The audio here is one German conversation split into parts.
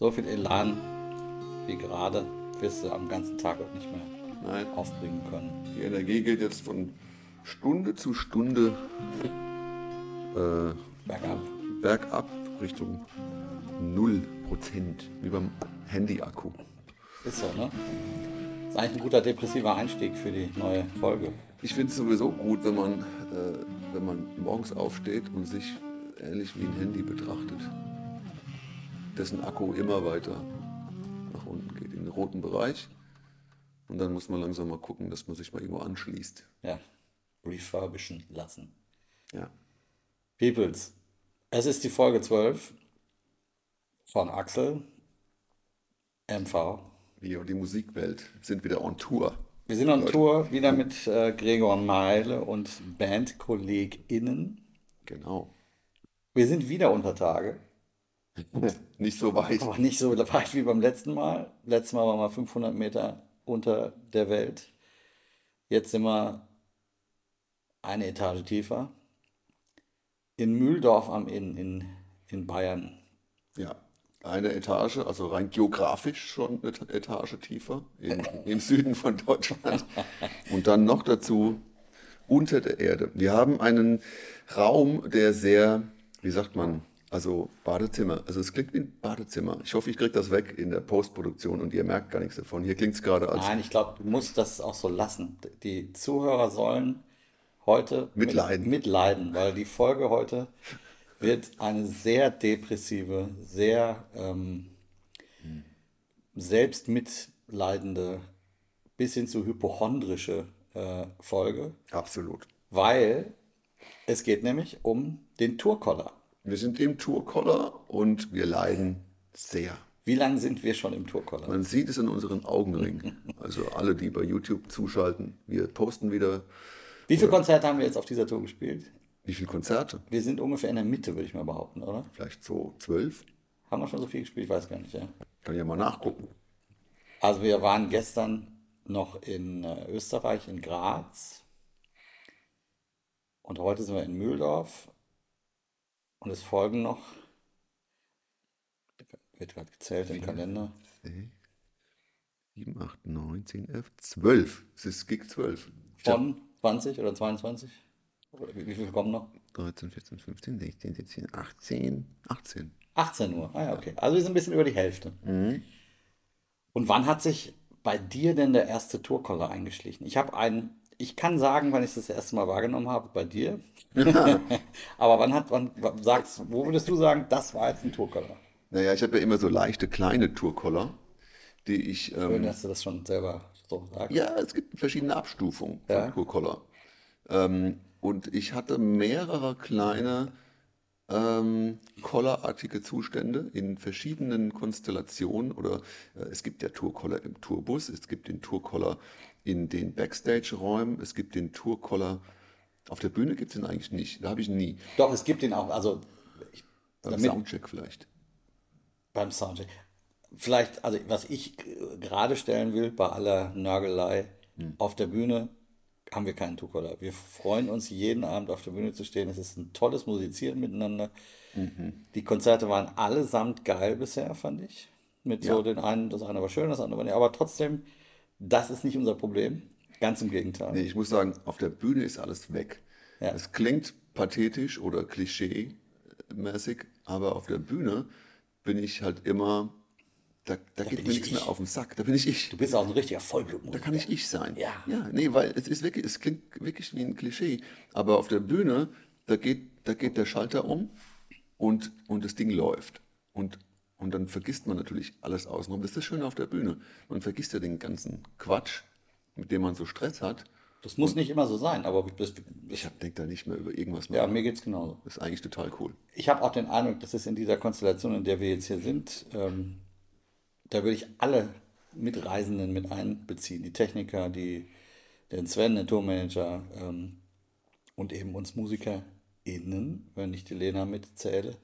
so viel Elan wie gerade wirst du am ganzen Tag auch nicht mehr Nein, aufbringen können. die Energie geht jetzt von Stunde zu Stunde äh, Bergab. bergab Richtung 0%, wie beim Handy-Akku. Ist so, ne? Ist eigentlich ein guter depressiver Einstieg für die neue Folge. Ich finde es sowieso gut, wenn man, äh, wenn man morgens aufsteht und sich ähnlich wie ein Handy betrachtet, dessen Akku immer weiter nach unten geht, in den roten Bereich. Und dann muss man langsam mal gucken, dass man sich mal irgendwo anschließt. Ja, refurbischen lassen. Ja. Peoples, es ist die Folge 12 von Axel, MV. Wir und die Musikwelt sind wieder on Tour. Wir sind on Tour wieder mit äh, Gregor Meile und BandkollegInnen. Genau. Wir sind wieder unter Tage, Nicht so weit. aber nicht so weit wie beim letzten Mal. Letztes Mal waren wir 500 Meter unter der Welt. Jetzt sind wir eine Etage tiefer. In Mühldorf am Inn in, in Bayern. Ja. Eine Etage, also rein geografisch schon eine Etage tiefer in, im Süden von Deutschland. Und dann noch dazu unter der Erde. Wir haben einen Raum, der sehr, wie sagt man, also Badezimmer. Also es klingt wie ein Badezimmer. Ich hoffe, ich kriege das weg in der Postproduktion und ihr merkt gar nichts davon. Hier klingt es gerade als Nein, ich glaube, du musst das auch so lassen. Die Zuhörer sollen heute mit- Mitleiden. mitleiden, weil die Folge heute wird eine sehr depressive, sehr ähm, selbstmitleidende, bis hin zu hypochondrische äh, Folge, absolut. weil es geht nämlich um den Tourkoller. Wir sind im Tourkoller und wir leiden sehr. Wie lange sind wir schon im Tourkoller? Man sieht es in unseren Augenringen. Also alle, die bei YouTube zuschalten, wir posten wieder. Wie viele Konzerte haben wir jetzt auf dieser Tour gespielt? Wie viele Konzerte? Wir sind ungefähr in der Mitte, würde ich mal behaupten, oder? Vielleicht so zwölf? Haben wir schon so viel gespielt? Ich weiß gar nicht, ja. Kann ich ja mal nachgucken. Also wir waren gestern noch in äh, Österreich, in Graz. Und heute sind wir in Mühldorf. Und es folgen noch, wird gerade gezählt im Kalender, 7, 8, 9, 10, 11, 12. Es ist Gig 12. von 20 oder 22? Oder wie, viele kommen noch? 13, 14, 15, 16, 17, 18, 18. 18 Uhr. Ah ja, okay. Also wir sind ein bisschen über die Hälfte. Und wann hat sich bei dir denn der erste Tourkoller eingeschlichen? Ich habe einen, ich kann sagen, wann ich das, erste Mal wahrgenommen habe, bei dir. Aber wann hat, wann, sagst, wo würdest du sagen, das war jetzt ein Tourkoller? Naja, ich habe ja immer so leichte kleine Tourkoller, die ich. Schön, Ähm, dass du das schon selber so sagst. ja, es gibt verschiedene Abstufungen von Ja. Tourkoller. Ähm, und ich hatte mehrere kleine ähm, kollerartige Zustände in verschiedenen Konstellationen. Oder äh, es gibt ja Tourkoller im Tourbus, es gibt den Tourkoller in den Backstage-Räumen, es gibt den Tourkoller. Auf der Bühne gibt es den eigentlich nicht. Da habe ich ihn nie. Doch, es gibt ihn auch, also ich, Beim damit, Soundcheck vielleicht. beim Soundcheck. Vielleicht, also was ich gerade stellen will, bei aller Nörgelei, auf der Bühne haben wir keinen Tourkoller. Wir freuen uns jeden Abend auf der Bühne zu stehen. Es ist ein tolles Musizieren miteinander. Die Konzerte waren allesamt geil bisher, fand ich. Mit so Ja. den einen, das eine war schön, das andere war nicht. Aber trotzdem, das ist nicht unser Problem. Ganz im Gegenteil. Nee, ich muss sagen, auf der Bühne ist alles weg. Ja. Es klingt pathetisch oder klischee-mäßig, aber auf der Bühne bin ich halt immer, da, da geht bin mir ich nichts ich. mehr auf den Sack. Da bin ich ich. Du bist auch ein richtiger Da Vollblutmusiker. kann ich ich sein. Ja. Ja, nee, weil es ist wirklich, es klingt wirklich wie ein Klischee. Aber auf der Bühne, da geht, da geht der Schalter um und, und das Ding läuft. Und, und dann vergisst man natürlich alles außenrum. Das ist das Schöne auf der Bühne. Man vergisst ja den ganzen Quatsch, mit dem man so Stress hat. Das muss nicht immer so sein, aber das, Ich denke da nicht mehr über irgendwas ja, nach. mir geht's genauso. Das ist eigentlich total cool. Ich habe auch den Eindruck, dass es in dieser Konstellation, in der wir jetzt hier sind, ähm, da würde ich alle Mitreisenden mit einbeziehen. Die Techniker, die, den Sven, den Tourmanager ähm, und eben uns MusikerInnen, wenn ich die Lena mitzähle.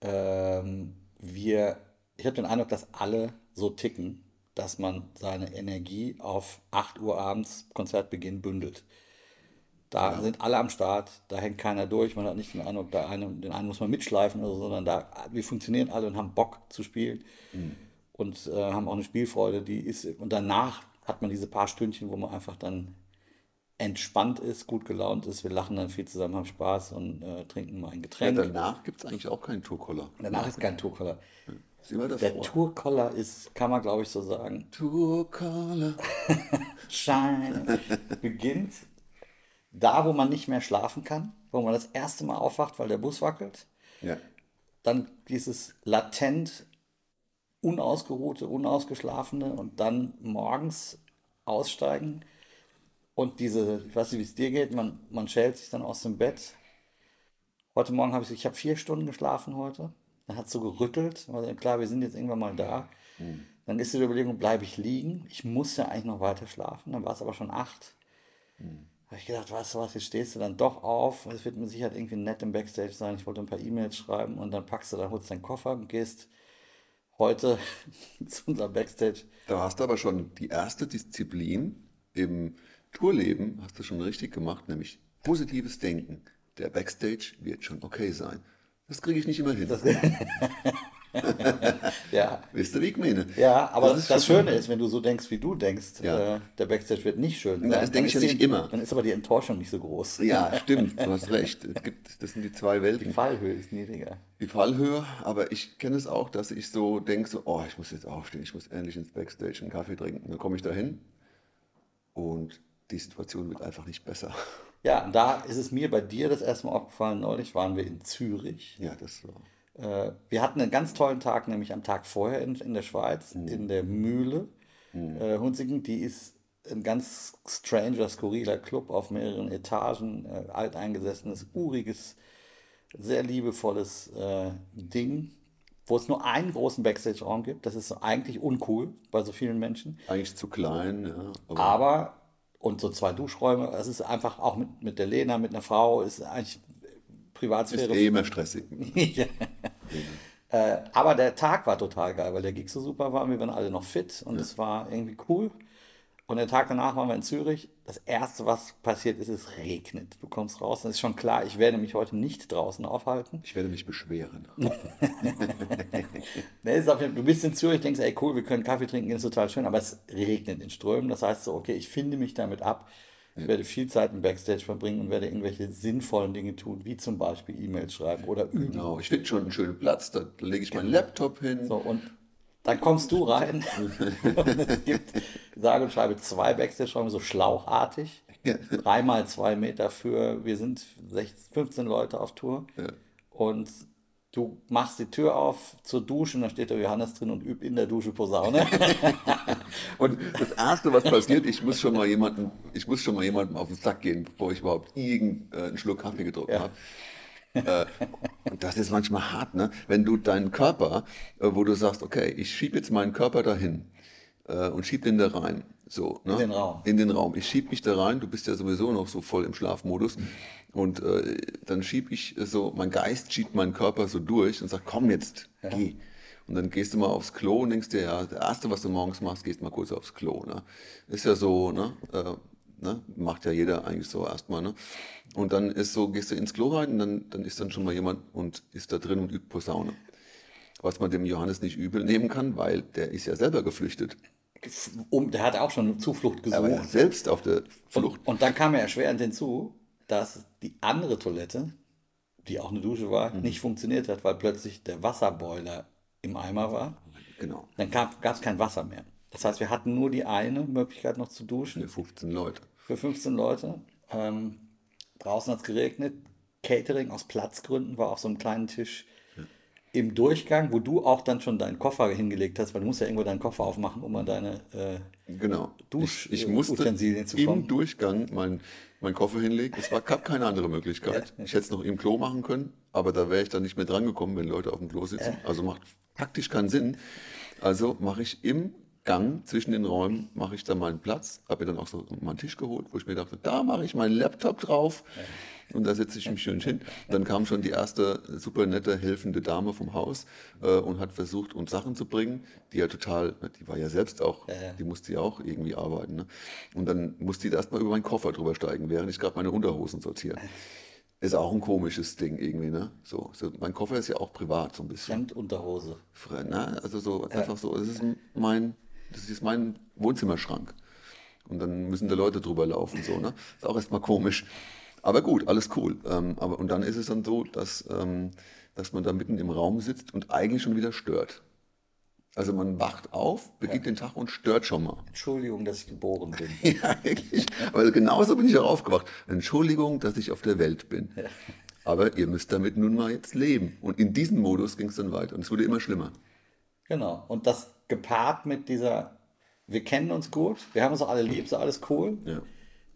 Ähm, wir, ich habe den Eindruck, dass alle so ticken, dass man seine Energie auf 8 Uhr abends Konzertbeginn bündelt. Da sind alle am Start, da hängt keiner durch, man hat nicht den Eindruck, der eine, den einen muss man mitschleifen oder so, sondern da, wir funktionieren alle und haben Bock zu spielen und äh, haben auch eine Spielfreude, die ist, und danach hat man diese paar Stündchen, wo man einfach dann entspannt ist, gut gelaunt ist, wir lachen dann viel zusammen, haben Spaß und äh, trinken mal ein Ja, Getränk. danach gibt es eigentlich auch keinen Tourkoller. danach ist kein Tourkoller. Der. Tourkoller ist, kann man glaube ich so sagen, Tourkoller. Shine beginnt da, wo man nicht mehr schlafen kann, wo man das erste Mal aufwacht, weil der Bus wackelt. Ja. Dann dieses latent unausgeruhte, unausgeschlafene und dann morgens aussteigen und diese, ich weiß nicht, wie es dir geht, man, man schält sich dann aus dem Bett. Heute Morgen habe ich, ich habe vier Stunden geschlafen heute. Dann hat es so gerüttelt. Also klar, wir sind jetzt irgendwann mal da. Dann ist die Überlegung, bleibe ich liegen? Ich muss ja eigentlich noch weiter schlafen. Dann war es aber schon acht. Habe ich gedacht, weißt du was, jetzt stehst du dann doch auf. Es wird mit Sicherheit irgendwie nett im Backstage sein. Ich wollte ein paar E-Mails schreiben und dann packst du, dann holst deinen Koffer und gehst heute zu unserem Backstage. Da hast du aber schon die erste Disziplin im Tourleben, hast du schon richtig gemacht, nämlich positives Denken. Der Backstage wird schon okay sein. Das kriege ich nicht immer hin. Ja, Wisst ihr, wie ich meine? ja aber das, schon- Schöne ist, wenn du so denkst, wie du denkst, Ja. äh, der Backstage wird nicht schön sein. das dann denke ich ja die- nicht immer. Dann ist aber die Enttäuschung nicht so groß. Ja, stimmt, du hast recht. Es gibt, das sind die zwei Die Welten. Fallhöhe ist niedriger. Die Fallhöhe, aber ich kenne es auch, dass ich so denke, so, oh, ich muss jetzt aufstehen, ich muss endlich ins Backstage einen Kaffee trinken. Dann komme ich da hin und die Situation wird einfach nicht besser. Ja, und da ist es mir bei dir das erste Mal aufgefallen. Neulich waren wir in Zürich. Ja, das war. Äh, wir hatten einen ganz tollen Tag, nämlich am Tag vorher in, in der Schweiz, in der Mühle. Äh, Hunziken, die ist ein ganz stranger, skurriler Club auf mehreren Etagen, äh, alteingesessenes, uriges, sehr liebevolles äh, Ding, wo es nur einen großen Backstage-Raum gibt. Das ist eigentlich uncool bei so vielen Menschen. Eigentlich zu klein, ja. Aber Aber, und so zwei Duschräume, es ist einfach auch mit, mit der Lena, mit einer Frau, ist eigentlich ist Privatsphäre. eh immer stressig. Ja. Äh, aber der Tag war total geil, weil der Gig so super war. Wir waren alle noch fit und es war irgendwie cool. Und der Tag danach waren wir in Zürich. Das erste, was passiert ist, es regnet. Du kommst raus, dann ist schon klar, ich werde mich heute nicht draußen aufhalten. Ich werde mich beschweren. Nee, ist auf jeden Fall- du bist in Zürich, denkst, ey cool, wir können Kaffee trinken, ist total schön, aber es regnet in Strömen. Das heißt so, okay, ich finde mich damit ab. Ich werde viel Zeit im Backstage verbringen und werde irgendwelche sinnvollen Dinge tun, wie zum Beispiel E-Mails schreiben oder üben. Genau, ich finde schon einen schönen Platz, da lege ich meinen Laptop hin. So, und dann kommst du rein und es gibt, sage und schreibe, zwei Backstage-Räume, so schlauchartig. Dreimal zwei Meter für, wir sind 16, 15 Leute auf Tour. Ja. Und du machst die Tür auf zur Dusche und da steht der Johannes drin und übt in der Dusche Posaune. Und das Erste, was passiert, ich muss schon mal jemanden, ich muss schon mal jemandem auf den Sack gehen, bevor ich überhaupt irgendeinen Schluck Kaffee getrunken Ja. habe. Äh, und das ist manchmal hart, ne? Wenn du deinen Körper, äh, wo du sagst, okay, ich schiebe jetzt meinen Körper dahin äh, und schieb den da rein. So, ne? In den Raum. In den Raum. Ich schieb mich da rein, du bist ja sowieso noch so voll im Schlafmodus. Und äh, dann schieb ich so, mein Geist schiebt meinen Körper so durch und sagt, komm jetzt, geh. Und dann gehst du mal aufs Klo und denkst dir, ja, das Erste, was du morgens machst, gehst mal kurz aufs Klo. Ne? Ist ja so, ne? Äh, ne? Macht ja jeder eigentlich so erstmal. Ne? Und dann ist so, gehst du ins Klo rein und dann, dann ist dann schon mal jemand und ist da drin und übt Posaune. Was man dem Johannes nicht übel nehmen kann, weil der ist ja selber geflüchtet. Um, der hat auch schon Zuflucht gesucht. selbst auf der Flucht. Und, und dann kam er erschwerend hinzu, dass die andere Toilette, die auch eine Dusche war, Mhm. nicht funktioniert hat, weil plötzlich der Wasserboiler im Eimer war. Genau. Dann gab es kein Wasser mehr. Das heißt, wir hatten nur die eine Möglichkeit noch zu duschen. Für 15 Leute. Für 15 Leute. Ähm, draußen hat es geregnet. Catering aus Platzgründen war auf so einem kleinen Tisch im Durchgang, wo du auch dann schon deinen Koffer hingelegt hast, weil du musst ja irgendwo deinen Koffer aufmachen, um an deine äh, Genau. Dusch- ich, ich musste Utensilien zu im kommen. Durchgang meinen mein Koffer hinlegen. Es war, gab keine andere Möglichkeit. Ich hätte es noch im Klo machen können, aber da wäre ich dann nicht mehr drangekommen, wenn Leute auf dem Klo sitzen. Also macht praktisch keinen Sinn. Also mache ich im Gang zwischen den Räumen, mache ich dann meinen Platz, habe mir dann auch so meinen Tisch geholt, wo ich mir dachte, da mache ich meinen Laptop drauf Und da setze ich mich schön hin. Dann kam schon die erste super nette, helfende Dame vom Haus äh, und hat versucht, uns Sachen zu bringen, die ja total, die war ja selbst auch, die musste ja auch irgendwie arbeiten. Ne? Und dann musste die erstmal über meinen Koffer drüber steigen, während ich gerade meine Unterhosen sortiere. Ist auch ein komisches Ding irgendwie, ne? So, so, mein Koffer ist ja auch privat so ein bisschen. Fremdunterhose. Fre- Na, also so einfach so, das ist mein, das ist mein Wohnzimmerschrank. Und dann müssen da Leute drüber laufen, so, ne? Ist auch erstmal komisch. Aber gut, alles cool. Ähm, aber, und dann ist es dann so, dass, ähm, dass man da mitten im Raum sitzt und eigentlich schon wieder stört. Also man wacht auf, beginnt den Tag und stört schon mal. Entschuldigung, dass ich geboren bin. Ja, wirklich. Aber genauso bin ich auch aufgewacht. Entschuldigung, dass ich auf der Welt bin. Aber ihr müsst damit nun mal jetzt leben. Und in diesem Modus ging es dann weiter. Und es wurde immer schlimmer. Genau. Und das gepaart mit dieser, wir kennen uns gut, wir haben uns auch alle lieb, so alles cool. Ja.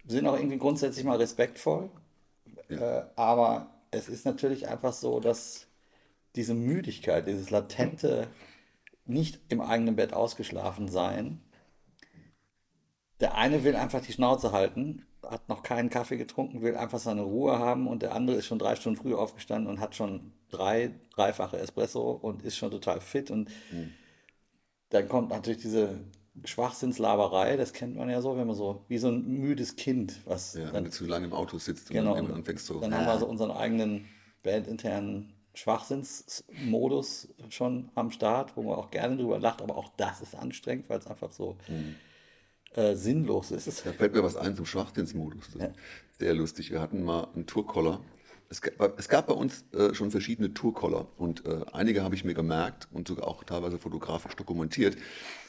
Wir sind auch irgendwie grundsätzlich mal respektvoll. Äh, aber es ist natürlich einfach so, dass diese Müdigkeit, dieses latente, nicht im eigenen Bett ausgeschlafen sein, der eine will einfach die Schnauze halten, hat noch keinen Kaffee getrunken, will einfach seine Ruhe haben und der andere ist schon drei Stunden früh aufgestanden und hat schon drei, dreifache Espresso und ist schon total fit und dann kommt natürlich diese Schwachsinnslaberei, das kennt man ja so, wenn man so, wie so ein müdes Kind, was Ja, wenn dann, du zu lange im Auto sitzt und genau, dann irgendwann anfängst so. dann haben wir so unseren eigenen bandinternen Schwachsinnsmodus schon am Start, wo man auch gerne drüber lacht, aber auch das ist anstrengend, weil es einfach so äh, sinnlos ist. Da fällt mir was ein zum Schwachsinnsmodus. Das ist sehr lustig. Wir hatten mal einen Tourkoller. Es gab, es gab bei uns äh, schon verschiedene Tourkoller und äh, einige habe ich mir gemerkt und sogar auch teilweise fotografisch dokumentiert.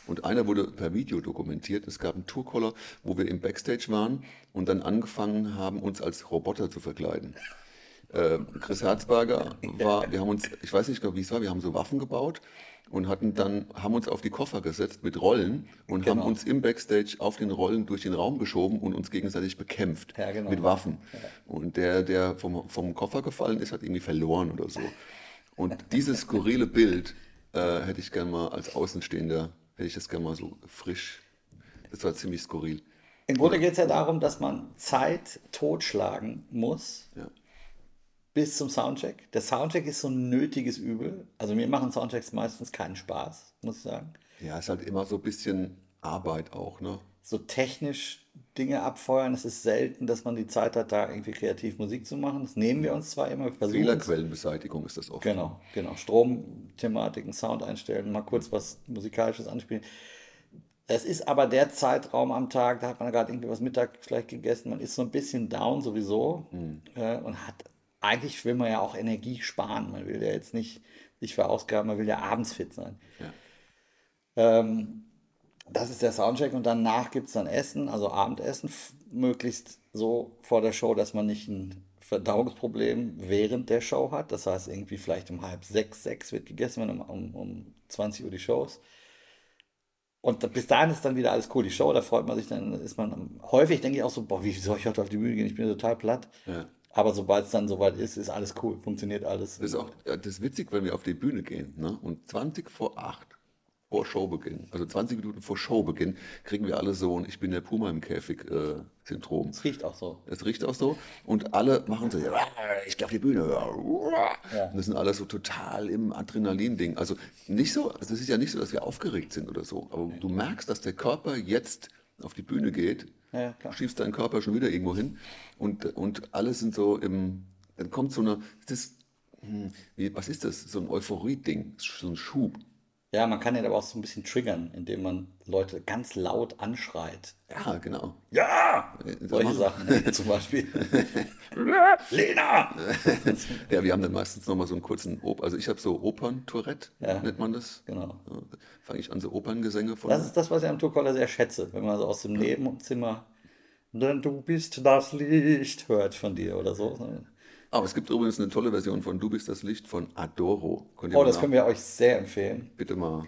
Und einer wurde per Video dokumentiert. Es gab einen Tourkoller, wo wir im Backstage waren und dann angefangen haben, uns als Roboter zu verkleiden. Äh, Chris Herzberger war, wir haben uns, ich weiß nicht genau, wie es war, wir haben so Waffen gebaut und hatten dann, haben uns auf die Koffer gesetzt mit Rollen und haben Genau. uns im Backstage auf den Rollen durch den Raum geschoben und uns gegenseitig bekämpft Ja, genau. mit Waffen. Und der, der vom, vom Koffer gefallen ist, hat irgendwie verloren oder so. Und dieses skurrile Bild äh, hätte ich gern mal als Außenstehender, hätte ich das gern mal so frisch. Das war ziemlich skurril. Im Grunde geht es ja darum, dass man Zeit totschlagen muss Ja. Bis zum Soundcheck. Der Soundcheck ist so ein nötiges Übel. Also mir machen Soundchecks meistens keinen Spaß, muss ich sagen. Ja, ist halt immer so ein bisschen Arbeit auch, ne? So technisch Dinge abfeuern, es ist selten, dass man die Zeit hat, da irgendwie kreativ Musik zu machen. Das nehmen wir uns zwar immer. Fehlerquellenbeseitigung ist das oft. Genau, genau. Stromthematiken, Sound einstellen, mal kurz was Musikalisches anspielen. Es ist aber der Zeitraum am Tag, da hat man gerade irgendwie was Mittag vielleicht gegessen, man ist so ein bisschen down sowieso äh, und hat, eigentlich will man ja auch Energie sparen. Man will ja jetzt nicht sich verausgaben, man will ja abends fit sein. Ja. Ähm, das ist der Soundcheck und danach gibt es dann Essen, also Abendessen, möglichst so vor der Show, dass man nicht ein Verdauungsproblem während der Show hat. Das heißt, irgendwie vielleicht um halb sechs, sechs wird gegessen, wenn um, um, um 20 Uhr die Show ist. Und bis dahin ist dann wieder alles cool. Die Show, da freut man sich, dann ist man häufig, denke ich auch so, boah, wie soll ich heute auf die Bühne gehen? Ich bin total platt. Ja. Aber sobald es dann soweit ist, ist alles cool, funktioniert alles. Das ist auch das ist witzig, wenn wir auf die Bühne gehen ne? und 20 vor 8 vor Showbeginn, also 20 Minuten vor Showbeginn, kriegen wir alle so ein Ich bin der Puma im Käfig äh, Syndrom. Es riecht auch so. Es riecht auch so und alle machen so, "Ja, ich gehe auf die Bühne. Ja. Und das sind alle so total im Adrenalin-Ding. Also nicht so, also es ist ja nicht so, dass wir aufgeregt sind oder so, aber du merkst, dass der Körper jetzt auf die Bühne geht, Ja, klar. schiebst deinen Körper schon wieder irgendwo hin und, und alle sind so im, dann kommt so eine, das hm, wie, was ist das? So ein Euphorie-Ding, so ein Schub. Ja, man kann ihn aber auch so ein bisschen triggern, indem man Leute ganz laut anschreit. Ja, genau. Ja! Solche machen- Sachen zum Beispiel. Lena! Ja, wir haben dann meistens nochmal so einen kurzen, Op also ich habe so Opern-Tourette, Ja. nennt man das. Genau. Ja, Fange ich an, so Operngesänge von. Das ist das, was ich am Tourcaller sehr schätze, wenn man so aus dem Nebenzimmer denn du bist das Licht hört von dir oder so. Aber es gibt übrigens eine tolle Version von Du bist das Licht von Adoro. Oh, das nach- können wir euch sehr empfehlen. bitte mal.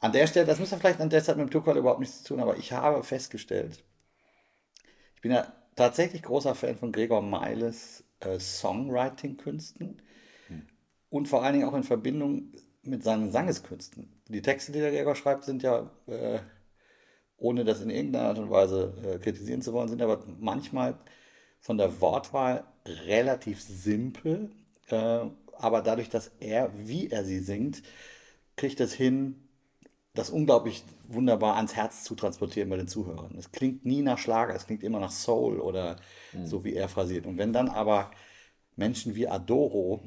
An der Stelle, das muss ja vielleicht an der Zeit mit dem Tourcaller überhaupt nichts zu tun, aber ich habe festgestellt, ich bin ja tatsächlich großer Fan von Gregor Meiles äh, Songwriting-Künsten und vor allen Dingen auch in Verbindung mit seinen Sangeskünsten. Die Texte, die der Gregor schreibt, sind ja, äh, ohne das in irgendeiner Art und Weise äh, kritisieren zu wollen, sind aber manchmal von der Wortwahl relativ simpel, äh, aber dadurch, dass er, wie er sie singt, kriegt es hin, das unglaublich wunderbar ans Herz zu transportieren bei den Zuhörern. Es klingt nie nach Schlager, es klingt immer nach Soul oder mhm. so wie er phrasiert. Und wenn dann aber Menschen wie Adoro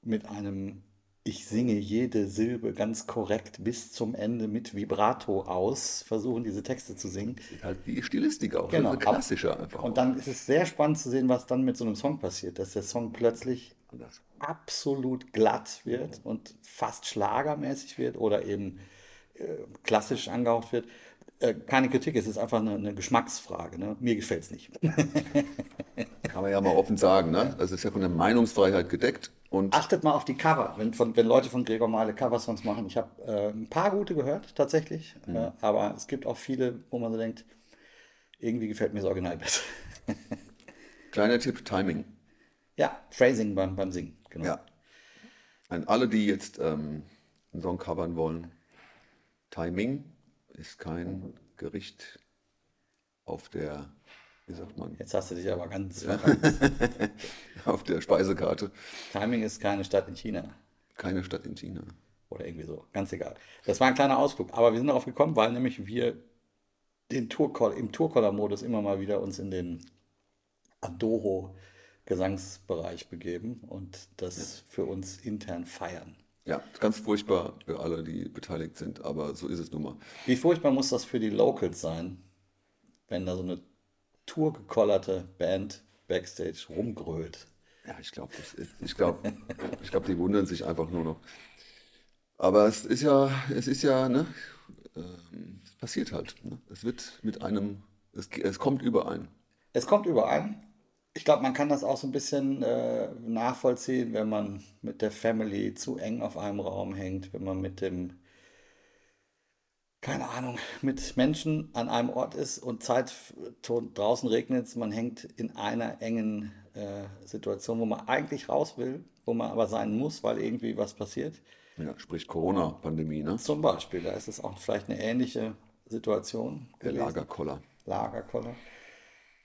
mit einem ich singe jede Silbe ganz korrekt bis zum Ende mit Vibrato aus, versuchen diese Texte zu singen. Halt die Stilistik auch, genau. also klassischer einfach. Und dann ist es sehr spannend zu sehen, was dann mit so einem Song passiert, dass der Song plötzlich Anders. absolut glatt wird und fast schlagermäßig wird oder eben äh, klassisch angehaucht wird. Äh, keine Kritik, es ist einfach eine, eine Geschmacksfrage. Ne? Mir gefällt es nicht. Kann man ja mal offen sagen. Ne? Das ist ja von der Meinungsfreiheit gedeckt. Und Achtet mal auf die Cover, wenn, von, wenn Leute von Gregor Male Coversongs machen. Ich habe äh, ein paar gute gehört, tatsächlich. Mhm. Äh, aber es gibt auch viele, wo man so denkt, irgendwie gefällt mir das Original besser. Kleiner Tipp, Timing. Ja, Phrasing beim, beim Singen. Genau. Ja. An alle, die jetzt ähm, einen Song covern wollen, Timing ist kein Gericht auf der, wie sagt man? Jetzt hast du dich aber ganz ja. auf der Speisekarte. Timing ist keine Stadt in China. Keine Stadt in China. Oder irgendwie so, ganz egal. Das war ein kleiner Ausflug, aber wir sind darauf gekommen, weil nämlich wir den Tourcall, im Tourcaller-Modus immer mal wieder uns in den Adoro Gesangsbereich begeben und das ja. für uns intern feiern. Ja, ganz furchtbar für alle, die beteiligt sind, aber so ist es nun mal. Wie furchtbar muss das für die Locals sein, wenn da so eine tourgekollerte Band backstage rumgrölt? Ja, ich glaube, ich glaube, ich glaube, die wundern sich einfach nur noch. Aber es ist ja, es ist ja, ne, äh, es passiert halt. Ne? Es wird mit einem, es, es kommt überein. Es kommt überein ich glaube, man kann das auch so ein bisschen äh, nachvollziehen, wenn man mit der Family zu eng auf einem Raum hängt, wenn man mit dem, keine Ahnung, mit Menschen an einem Ort ist und Zeit draußen regnet es, man hängt in einer engen äh, Situation, wo man eigentlich raus will, wo man aber sein muss, weil irgendwie was passiert. Ja, sprich Corona-Pandemie, ne? Zum Beispiel, da ist es auch vielleicht eine ähnliche Situation. Der Lagerkoller. Lagerkoller.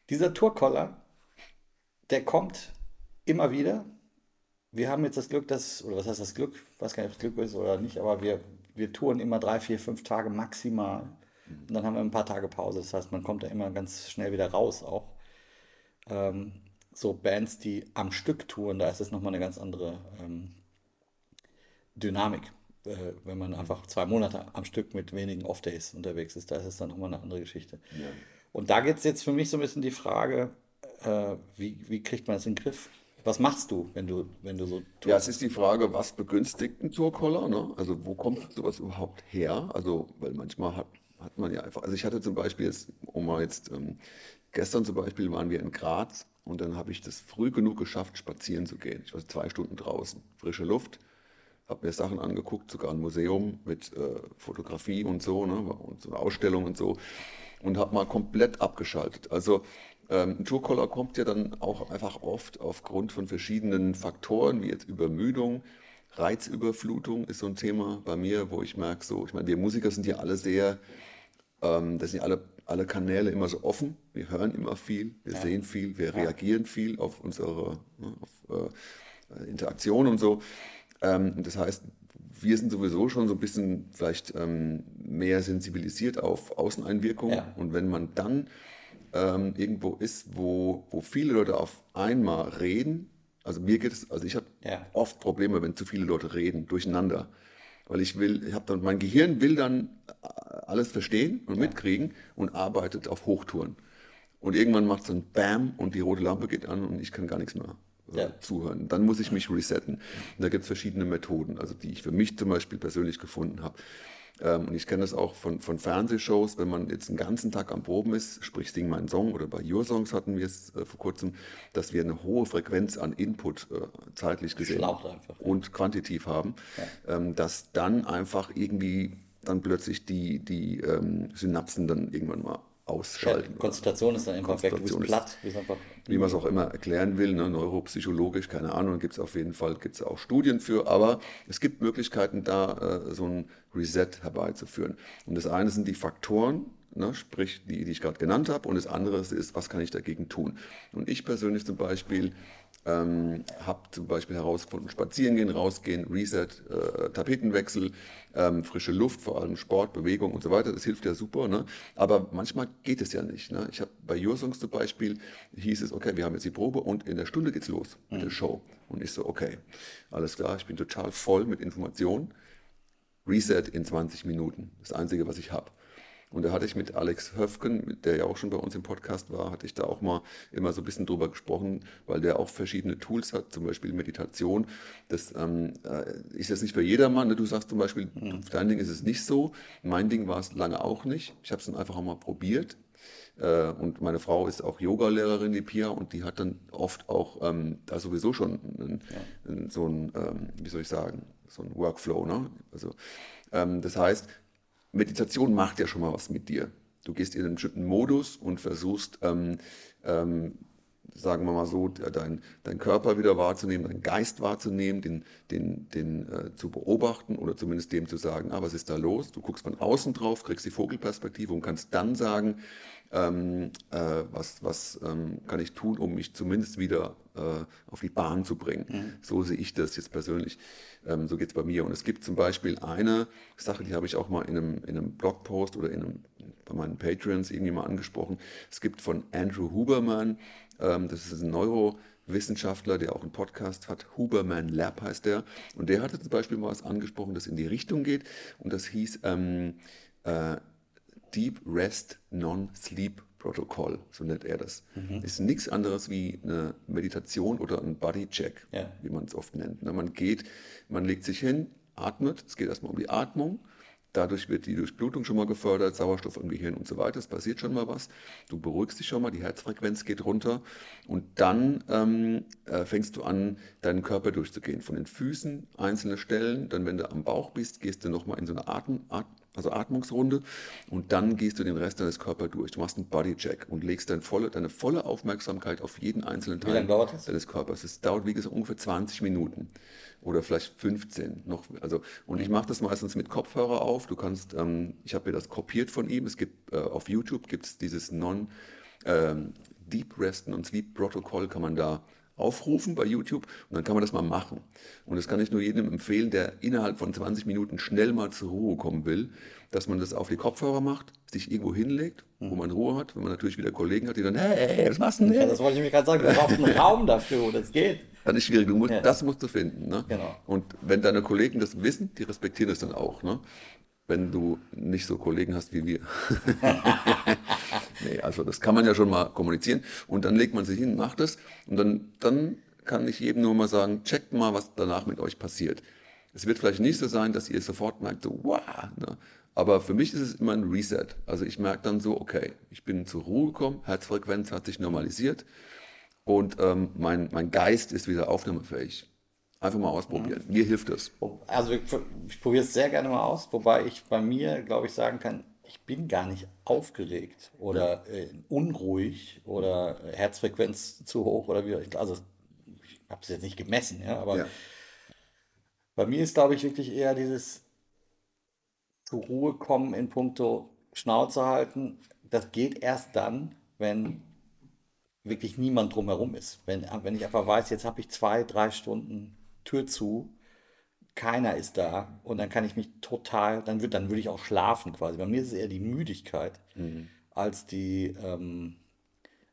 Dieser Tourkoller der kommt immer wieder. Wir haben jetzt das Glück, dass, oder was heißt das Glück? Ich weiß gar nicht, ob es Glück ist oder nicht, aber wir, wir touren immer drei, vier, fünf Tage maximal. Und dann haben wir ein paar Tage Pause. Das heißt, man kommt da immer ganz schnell wieder raus auch. Ähm, so Bands, die am Stück touren, da ist es nochmal eine ganz andere ähm, Dynamik. Äh, wenn man einfach zwei Monate am Stück mit wenigen Off-Days unterwegs ist, da ist es dann nochmal eine andere Geschichte. Ja. Und da geht es jetzt für mich so ein bisschen die Frage, äh, wie, wie kriegt man das in den Griff? Was machst du, wenn du, wenn du so tust? Ja, es ist die Frage, was begünstigt ein Tourkoller? Ne? Also wo kommt sowas überhaupt her? Also, weil manchmal hat, hat man ja einfach, also ich hatte zum Beispiel jetzt, um mal jetzt, ähm, gestern zum Beispiel waren wir in Graz und dann habe ich das früh genug geschafft, spazieren zu gehen. Ich war zwei Stunden draußen, frische Luft, habe mir Sachen angeguckt, sogar ein Museum mit äh, Fotografie und so, ne? und so eine Ausstellung und so und habe mal komplett abgeschaltet. Also ähm, Joe-Collar kommt ja dann auch einfach oft aufgrund von verschiedenen Faktoren, wie jetzt Übermüdung, Reizüberflutung ist so ein Thema bei mir, wo ich merke, so, ich meine, wir Musiker sind ja alle sehr, ähm, das sind ja alle, alle Kanäle immer so offen. Wir hören immer viel, wir ja. sehen viel, wir ja. reagieren viel auf unsere ne, auf, äh, Interaktion und so. Ähm, das heißt, wir sind sowieso schon so ein bisschen vielleicht ähm, mehr sensibilisiert auf Außeneinwirkungen. Ja. Und wenn man dann ähm, irgendwo ist, wo, wo viele Leute auf einmal reden. Also mir geht es, also ich habe ja. oft Probleme, wenn zu viele Leute reden, durcheinander. Weil ich will, ich habe dann, mein Gehirn will dann äh, alles verstehen und ja. mitkriegen und arbeitet auf Hochtouren. Und irgendwann macht es dann Bam und die rote Lampe geht an und ich kann gar nichts mehr äh, ja. zuhören. Dann muss ich mich resetten. Und da gibt es verschiedene Methoden, also die ich für mich zum Beispiel persönlich gefunden habe. Ähm, und ich kenne das auch von, von Fernsehshows, wenn man jetzt einen ganzen Tag am Proben ist, sprich Sing meinen Song oder bei Your Songs hatten wir es äh, vor kurzem, dass wir eine hohe Frequenz an Input äh, zeitlich gesehen einfach, und ja. quantitativ haben, ja. ähm, dass dann einfach irgendwie dann plötzlich die, die ähm, Synapsen dann irgendwann mal ausschalten. Konzentration ist dann einfach weg, du bist platt. Ist einfach wie man es auch immer erklären will, ne, neuropsychologisch, keine Ahnung, gibt es auf jeden Fall gibt's auch Studien für, aber es gibt Möglichkeiten da, äh, so ein Reset herbeizuführen. Und das eine sind die Faktoren, ne, sprich die, die ich gerade genannt habe, und das andere ist, was kann ich dagegen tun. Und ich persönlich zum Beispiel ähm, habe zum Beispiel herausgefunden, spazieren gehen, rausgehen, Reset, äh, Tapetenwechsel, ähm, frische Luft, vor allem Sport, Bewegung und so weiter, das hilft ja super. Ne? Aber manchmal geht es ja nicht. Ne? Ich habe bei Your Songs zum Beispiel, hieß es, okay, wir haben jetzt die Probe und in der Stunde geht's los mit mhm. der Show. Und ich so, okay, alles klar, ich bin total voll mit Informationen. Reset in 20 Minuten, das Einzige, was ich habe. Und da hatte ich mit Alex Höfgen, der ja auch schon bei uns im Podcast war, hatte ich da auch mal immer so ein bisschen drüber gesprochen, weil der auch verschiedene Tools hat, zum Beispiel Meditation. Das ähm, äh, ist jetzt nicht für jedermann. Ne? Du sagst zum Beispiel, mhm. dein Ding ist es nicht so. Mein Ding war es lange auch nicht. Ich habe es dann einfach auch mal probiert. Äh, und meine Frau ist auch Yoga-Lehrerin, die Pia, und die hat dann oft auch ähm, da sowieso schon einen, ja. so ein, ähm, wie soll ich sagen, so ein Workflow. Ne? Also, ähm, das heißt, Meditation macht ja schon mal was mit dir. Du gehst in einen bestimmten Modus und versuchst, ähm, ähm, sagen wir mal so, deinen dein Körper wieder wahrzunehmen, deinen Geist wahrzunehmen, den, den, den äh, zu beobachten oder zumindest dem zu sagen, ah, was ist da los? Du guckst von außen drauf, kriegst die Vogelperspektive und kannst dann sagen, ähm, äh, was, was ähm, kann ich tun, um mich zumindest wieder äh, auf die Bahn zu bringen. Mhm. So sehe ich das jetzt persönlich. Ähm, so geht es bei mir. Und es gibt zum Beispiel eine Sache, die habe ich auch mal in einem, in einem Blogpost oder in einem, bei meinen Patreons irgendwie mal angesprochen. Es gibt von Andrew Huberman, ähm, das ist ein Neurowissenschaftler, der auch einen Podcast hat. Huberman Lab heißt der. Und der hatte zum Beispiel mal was angesprochen, das in die Richtung geht. Und das hieß ähm, äh, Deep Rest Non-Sleep Protokoll, so nennt er das. Mhm. Ist nichts anderes wie eine Meditation oder ein Body-Check, ja. wie man es oft nennt. Man geht, man legt sich hin, atmet, es geht erstmal um die Atmung, dadurch wird die Durchblutung schon mal gefördert, Sauerstoff im Gehirn und so weiter, es passiert schon mal was. Du beruhigst dich schon mal, die Herzfrequenz geht runter und dann ähm, äh, fängst du an, deinen Körper durchzugehen. Von den Füßen einzelne Stellen, dann wenn du am Bauch bist, gehst du nochmal in so eine Atem, Atem also Atmungsrunde, und dann gehst du den Rest deines Körpers durch. Du machst einen Bodycheck und legst dein volle, deine volle Aufmerksamkeit auf jeden einzelnen Teil deines Körpers. Es dauert, wie gesagt, ungefähr 20 Minuten oder vielleicht 15 noch. Also, und ich mache das meistens mit Kopfhörer auf. Du kannst, ähm, ich habe mir das kopiert von ihm. Es gibt äh, auf YouTube gibt es dieses Non ähm, Deep Resten und Sleep Protocol, kann man da aufrufen bei YouTube und dann kann man das mal machen. Und das kann ich nur jedem empfehlen, der innerhalb von 20 Minuten schnell mal zur Ruhe kommen will, dass man das auf die Kopfhörer macht, sich irgendwo hinlegt, wo man Ruhe hat, wenn man natürlich wieder Kollegen hat, die dann, hey, was machst du denn? Ja, das wollte ich mir gerade sagen, du brauchst einen Raum dafür, wo das geht. Dann ist schwierig, du musst, ja. das musst du finden. Ne? Genau. Und wenn deine Kollegen das wissen, die respektieren das dann auch. Ne? wenn du nicht so Kollegen hast wie wir. nee, also das kann man ja schon mal kommunizieren. Und dann legt man sich hin, macht es. Und dann, dann kann ich jedem nur mal sagen, checkt mal, was danach mit euch passiert. Es wird vielleicht nicht so sein, dass ihr sofort merkt, so, wow. Ne? Aber für mich ist es immer ein Reset. Also ich merke dann so, okay, ich bin zur Ruhe gekommen, Herzfrequenz hat sich normalisiert und ähm, mein, mein Geist ist wieder aufnahmefähig. Einfach mal ausprobieren. Mhm. Mir hilft es. Also ich, ich probiere es sehr gerne mal aus, wobei ich bei mir, glaube ich, sagen kann, ich bin gar nicht aufgeregt oder äh, unruhig oder Herzfrequenz zu hoch oder wie. Also ich habe es jetzt nicht gemessen, ja, aber ja. bei mir ist, glaube ich, wirklich eher dieses zur Ruhe kommen in puncto Schnauze halten. Das geht erst dann, wenn wirklich niemand drumherum ist. Wenn, wenn ich einfach weiß, jetzt habe ich zwei, drei Stunden Tür zu, keiner ist da und dann kann ich mich total, dann, wird, dann würde ich auch schlafen quasi. Bei mir ist es eher die Müdigkeit mhm. als die, ähm,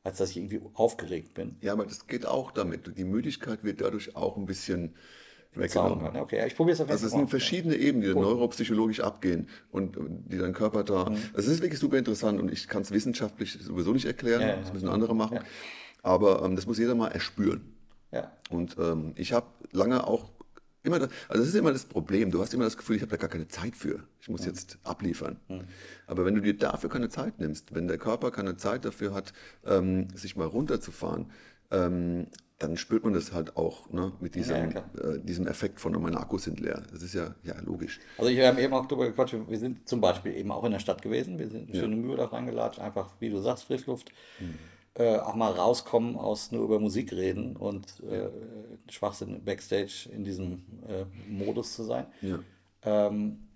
als dass ich irgendwie aufgeregt bin. Ja, aber das geht auch damit. Die Müdigkeit wird dadurch auch ein bisschen weggenommen. Okay, ich probiere es auf jeden Also es sind verschiedene Ebenen, die cool. neuropsychologisch abgehen und die dein Körper da. Mhm. Das ist wirklich super interessant und ich kann es wissenschaftlich sowieso nicht erklären. Ja, ja, das müssen andere machen. Aber ähm, das muss jeder mal erspüren. Ja. Und ähm, ich habe lange auch immer, das, also das ist immer das Problem. Du hast immer das Gefühl, ich habe da gar keine Zeit für. Ich muss mhm. jetzt abliefern. Mhm. Aber wenn du dir dafür keine Zeit nimmst, wenn der Körper keine Zeit dafür hat, ähm, sich mal runterzufahren, ähm, dann spürt man das halt auch ne, mit diesem, ja, äh, diesem Effekt von meine Akkus sind leer. Das ist ja, ja logisch. Also ich habe eben auch darüber gequatscht, wir sind zum Beispiel eben auch in der Stadt gewesen, wir sind ja. schön im Mühldach reingelatscht, einfach wie du sagst, Frischluft. Mhm äh, auch mal rauskommen aus nur über Musik reden und äh, Schwachsinn Backstage in diesem äh, Modus zu sein. Ja. Ähm,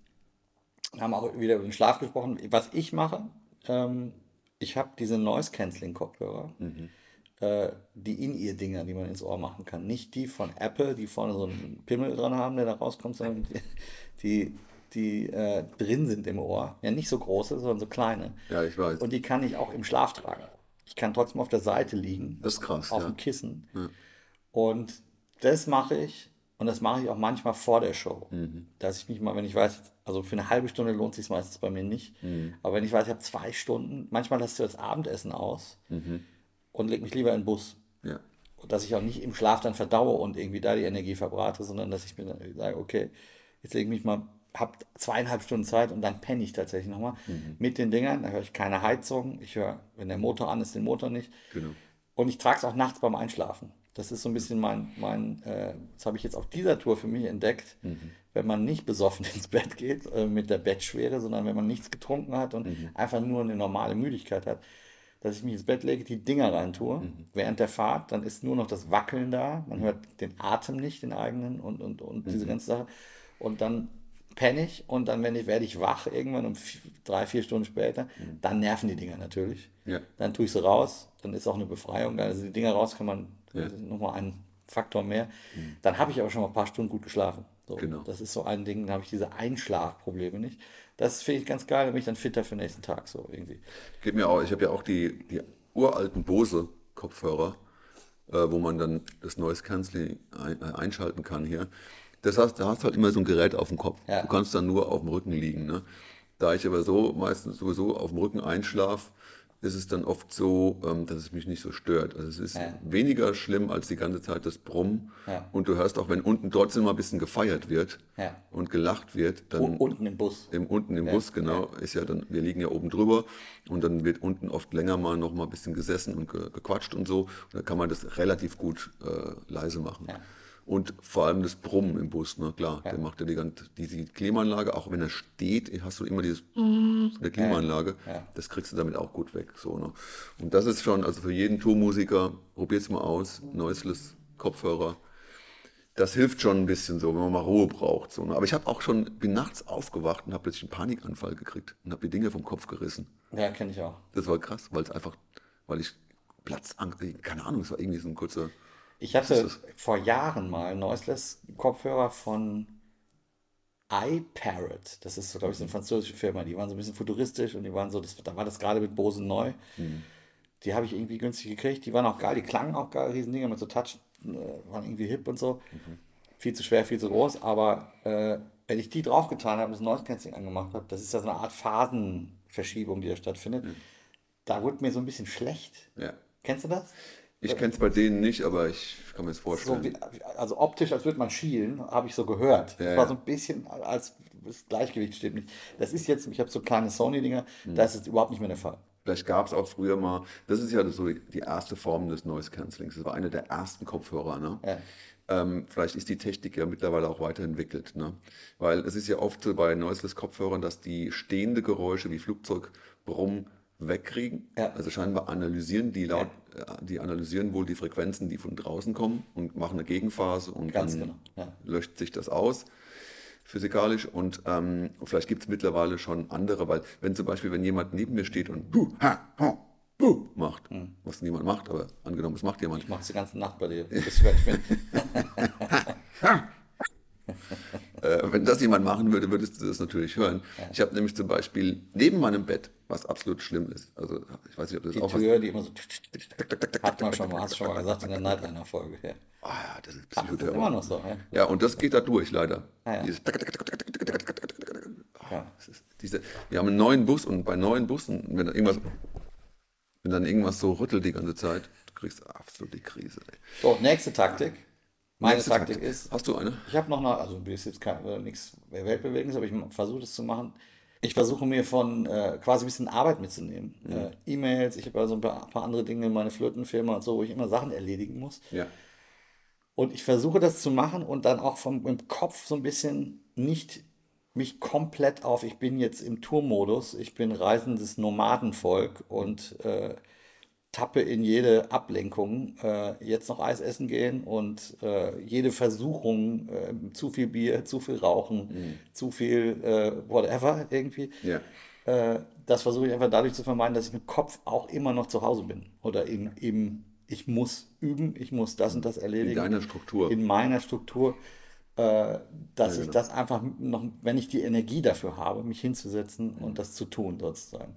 haben auch wieder über den Schlaf gesprochen. Was ich mache, ähm, ich habe diese Noise-Canceling-Kopfhörer, äh, die In-Ear-Dinger, die man ins Ohr machen kann. Nicht die von Apple, die vorne so einen Pimmel dran haben, der da rauskommt, sondern die, die, die äh, drin sind im Ohr. Ja, nicht so große, sondern so kleine. Ja, ich weiß. Und die kann ich auch im Schlaf tragen. Ich kann trotzdem auf der Seite liegen. Das ist krass, Auf ja. dem Kissen. Und das mache ich. Und das mache ich auch manchmal vor der Show. Mhm. Dass ich mich mal, wenn ich weiß, also für eine halbe Stunde lohnt es sich meistens bei mir nicht. Mhm. Aber wenn ich weiß, ich habe zwei Stunden, manchmal lasse ich das Abendessen aus Mhm. und lege mich lieber in den Bus. Ja. Und dass ich auch nicht im Schlaf dann verdaue und irgendwie da die Energie verbrate, sondern dass ich mir dann sage, okay, jetzt lege ich mich mal, habe zweieinhalb Stunden Zeit und dann penne ich tatsächlich nochmal Mhm. mit den Dingern. Da höre ich keine Heizung. Ich höre, wenn der Motor an ist, den Motor nicht. Genau. Und ich trage es auch nachts beim Einschlafen. Das ist so ein bisschen mein, mein äh, das habe ich jetzt auf dieser Tour für mich entdeckt, wenn man nicht besoffen ins Bett geht, äh, mit der Bettschwere, sondern wenn man nichts getrunken hat und einfach nur eine normale Müdigkeit hat, dass ich mich ins Bett lege, die Dinger rein tue, während der Fahrt, dann ist nur noch das Wackeln da, man hört den Atem nicht, den eigenen und, und, und diese ganze Sache. Und dann penne ich und dann wenn ich, werde ich wach irgendwann um vier, drei, vier Stunden später, dann nerven die Dinger natürlich. Ja. Dann tue ich sie raus, dann ist auch eine Befreiung. Also die Dinger raus kann man, Ja. nochmal ein Faktor mehr. Dann habe ich aber schon mal ein paar Stunden gut geschlafen. So, Genau. Das ist so ein Ding, dann habe ich diese Einschlafprobleme nicht. Das finde ich ganz geil, bin ich dann fitter für den nächsten Tag. So irgendwie. Geht mir auch. Ich habe ja auch die, die uralten Bose-Kopfhörer, äh, wo man dann das Noise Cancelling ein, äh, einschalten kann hier. Das heißt, da hast du halt immer so ein Gerät auf dem Kopf. Ja. Du kannst dann nur auf dem Rücken liegen. Ne? Da ich aber so meistens sowieso auf dem Rücken einschlaf, ist es dann oft so, ähm, dass es mich nicht so stört. Also es ist Ja. weniger schlimm als die ganze Zeit das Brummen. Ja. Und du hörst auch, wenn unten trotzdem mal ein bisschen gefeiert wird Ja. und gelacht wird, dann U- Unten im Bus. im, unten im Bus, genau, ist ja dann, wir liegen ja oben drüber und dann wird unten oft länger mal noch mal ein bisschen gesessen und ge, gequatscht und so. Und dann kann man das relativ gut äh, leise machen. Ja. Und vor allem das Brummen im Bus, ne, klar, der macht ja die ganze, die, Klimaanlage, auch wenn er steht, hast du immer dieses von der Klimaanlage, Ja. das kriegst du damit auch gut weg. So, ne? Und das ist schon, also für jeden Tourmusiker, probiert's mal aus, Noiseless Kopfhörer, das hilft schon ein bisschen so, wenn man mal Ruhe braucht. So, ne? Aber ich habe auch schon, bin nachts aufgewacht und habe plötzlich einen Panikanfall gekriegt und habe die Dinge vom Kopf gerissen. Ja, kenne ich auch. Das war krass, weil es einfach, weil ich Platzangst, keine Ahnung, es war irgendwie so ein kurzer, Ich hatte vor Jahren mal Noiseless-Kopfhörer von iParrot. Das ist, glaube ich, so eine französische Firma. Die waren so ein bisschen futuristisch und die waren so, das, da war das gerade mit Bose neu. Die habe ich irgendwie günstig gekriegt. Die waren auch geil, die klangen auch geil, Riesendinger mit so Touch, äh, waren irgendwie hip und so. Viel zu schwer, viel zu groß. Aber äh, wenn ich die draufgetan habe, das Noise Cancelling angemacht habe, das ist ja so eine Art Phasenverschiebung, die da stattfindet. Da wurde mir so ein bisschen schlecht. ja. Kennst du das? Ich kenne es bei denen nicht, aber ich kann mir das So vorstellen. wie, also optisch, als würde man schielen, habe ich so gehört. Ja, das war so ein bisschen, als das Gleichgewicht stimmt nicht. Das ist jetzt, ich habe so kleine Sony-Dinger, Hm. da ist es überhaupt nicht mehr der Fall. Vielleicht gab es auch früher mal, das ist ja so die erste Form des Noise Cancellings. Das war eine der ersten Kopfhörer. Ne? Ja. Ähm, vielleicht ist die Technik ja mittlerweile auch weiterentwickelt. Ne? Weil es ist ja oft so bei Noiseless-Kopfhörern, dass die stehende Geräusche wie Flugzeugbrummen wegkriegen. Ja. Also scheinbar analysieren die laut, äh, die analysieren wohl die Frequenzen, die von draußen kommen und machen eine Gegenphase und Ganz dann genau, ja. löscht sich das aus physikalisch und ähm, vielleicht gibt es mittlerweile schon andere, weil wenn zum Beispiel, wenn jemand neben mir steht und hu, ha, ha, hu macht, was niemand macht, aber angenommen, es macht jemand, Ich mache es die ganze Nacht bei dir, bis du fertig bin. äh, wenn das jemand machen würde, würdest du das natürlich hören. Ich habe nämlich zum Beispiel neben meinem Bett, was absolut schlimm ist, also ich weiß nicht, ob das Die auch. Tür, die immer so. Hat man schon mal, hast schon mal gesagt in der Nightliner-Folge. Ja. Ah ja, das ist Das ist Psychoterror. immer noch so. Ja. Ja, und das geht da durch, leider. Ah, ja. Ja. Diese, wir haben einen neuen Bus und bei neuen Bussen, wenn dann irgendwas, wenn dann irgendwas so rüttelt die ganze Zeit, du kriegst absolut die Krise. Ey. So, nächste Taktik. Meine Nächste Taktik ist, Hast du eine? Ich habe noch eine, also ist jetzt kein, äh, nichts Weltbewegendes, aber ich versuche das zu machen. Ich versuche mir von äh, quasi ein bisschen Arbeit mitzunehmen. Äh, E-Mails, ich habe also ein paar, paar andere Dinge in meine Flötenfirma und so, wo ich immer Sachen erledigen muss. Ja. Und ich versuche das zu machen und dann auch vom im Kopf so ein bisschen nicht mich komplett auf, ich bin jetzt im Tourmodus, ich bin reisendes Nomadenvolk und äh, tappe in jede Ablenkung, äh, jetzt noch Eis essen gehen und äh, jede Versuchung, äh, zu viel Bier, zu viel Rauchen, zu viel äh, whatever irgendwie. Ja. äh, das versuche ich einfach dadurch zu vermeiden, dass ich mit Kopf auch immer noch zu Hause bin. Oder eben, eben ich muss üben, ich muss das und das erledigen. In deiner Struktur. In meiner Struktur. Äh, dass Ja, ich genau. das einfach noch, wenn ich die Energie dafür habe, mich hinzusetzen und das zu tun, sozusagen.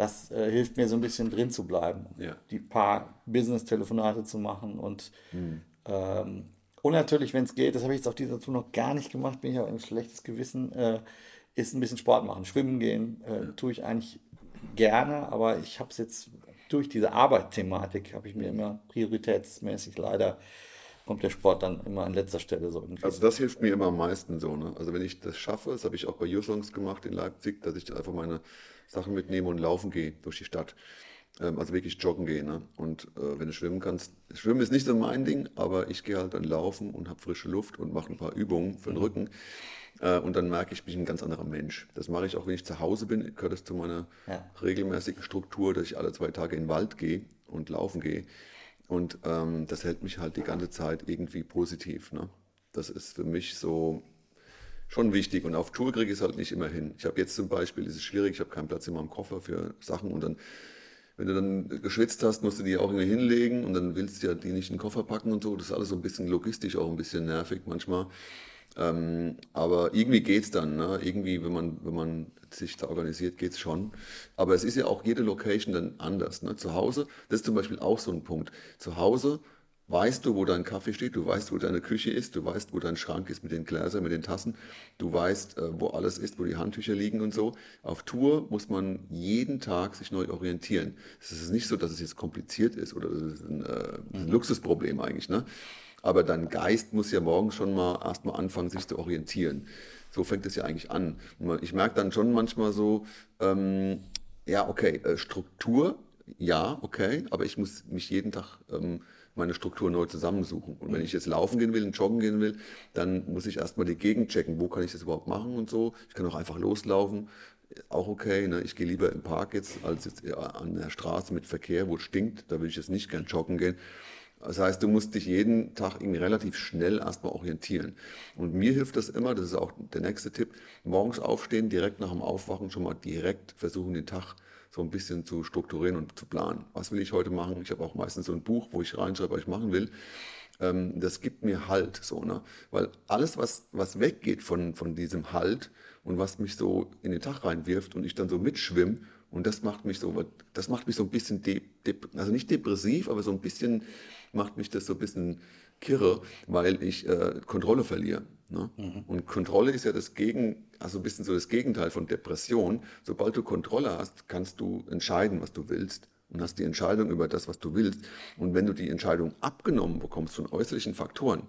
Das äh, hilft mir so ein bisschen drin zu bleiben. Ja. Die paar Business-Telefonate zu machen und Hm. ähm, und natürlich, wenn es geht, das habe ich jetzt auf dieser Tour noch gar nicht gemacht, bin ich auch ein schlechtes Gewissen, äh, ist ein bisschen Sport machen. Schwimmen gehen äh, tue ich eigentlich gerne, aber ich habe es jetzt durch diese Arbeit-Thematik, habe ich mir immer prioritätsmäßig leider, kommt der Sport dann immer an letzter Stelle so irgendwie. Also das hilft mir immer am meisten so. Ne? Also wenn ich das schaffe, das habe ich auch bei Yoursongs gemacht in Leipzig, dass ich einfach meine Sachen mitnehme und laufen gehe durch die Stadt. Ähm, also wirklich joggen gehe. Ne? Und äh, wenn du schwimmen kannst, schwimmen ist nicht so mein Ding, aber ich gehe halt dann laufen und habe frische Luft und mache ein paar Übungen für den Rücken. Äh, und dann merke ich, ich bin ein ganz anderer Mensch. Das mache ich auch, wenn ich zu Hause bin, gehört das zu meiner Ja. regelmäßigen Struktur, dass ich alle zwei Tage in den Wald gehe und laufen gehe. Und ähm, das hält mich halt die ganze Zeit irgendwie positiv. Ne? Das ist für mich so schon wichtig. Und auf Tour kriege ich es halt nicht immer hin. Ich habe jetzt zum Beispiel, ist es schwierig, ich habe keinen Platz in meinem Koffer für Sachen und dann, wenn du dann geschwitzt hast, musst du die auch irgendwie hinlegen und dann willst du ja die nicht in den Koffer packen und so. Das ist alles so ein bisschen logistisch, auch ein bisschen nervig manchmal. Ähm, aber irgendwie geht's dann, ne? Irgendwie, wenn man, wenn man sich da organisiert, geht's schon. Aber es ist ja auch jede Location dann anders. Ne? Zu Hause, das ist zum Beispiel auch so ein Punkt. Zu Hause weißt du, wo dein Kaffee steht, du weißt, wo deine Küche ist, du weißt, wo dein Schrank ist mit den Gläsern, mit den Tassen, du weißt, äh, wo alles ist, wo die Handtücher liegen und so. Auf Tour muss man jeden Tag sich neu orientieren. Es ist nicht so, dass es jetzt kompliziert ist oder ein, äh, ein Luxusproblem eigentlich, ne? Aber dein Geist muss ja morgens schon mal erstmal anfangen, sich zu orientieren. So fängt es ja eigentlich an. Ich merke dann schon manchmal so, ähm, ja, okay, äh, Struktur, ja, okay, aber ich muss mich jeden Tag ähm, meine Struktur neu zusammensuchen. Und wenn ich jetzt laufen gehen will und joggen gehen will, dann muss ich erstmal die Gegend checken, wo kann ich das überhaupt machen und so. Ich kann auch einfach loslaufen, auch okay. Ne? Ich gehe lieber im Park jetzt, als jetzt eher an der Straße mit Verkehr, wo es stinkt. Da will ich jetzt nicht gern joggen gehen. Das heißt, du musst dich jeden Tag irgendwie relativ schnell erstmal orientieren. Und mir hilft das immer, das ist auch der nächste Tipp, morgens aufstehen, direkt nach dem Aufwachen schon mal direkt versuchen, den Tag so ein bisschen zu strukturieren und zu planen. Was will ich heute machen? Ich habe auch meistens so ein Buch, wo ich reinschreibe, was ich machen will. Ähm, das gibt mir Halt, so, ne? Weil alles, was, was weggeht von, von diesem Halt und was mich so in den Tag reinwirft und ich dann so mitschwimme, und das macht mich so, das macht mich so ein bisschen, de, de, also nicht depressiv, aber so ein bisschen macht mich das so ein bisschen kirre, weil ich äh, Kontrolle verliere. Ne? Und Kontrolle ist ja das Gegen, also ein bisschen so das Gegenteil von Depression. Sobald du Kontrolle hast, kannst du entscheiden, was du willst und hast die Entscheidung über das, was du willst. Und wenn du die Entscheidung abgenommen bekommst von äußerlichen Faktoren,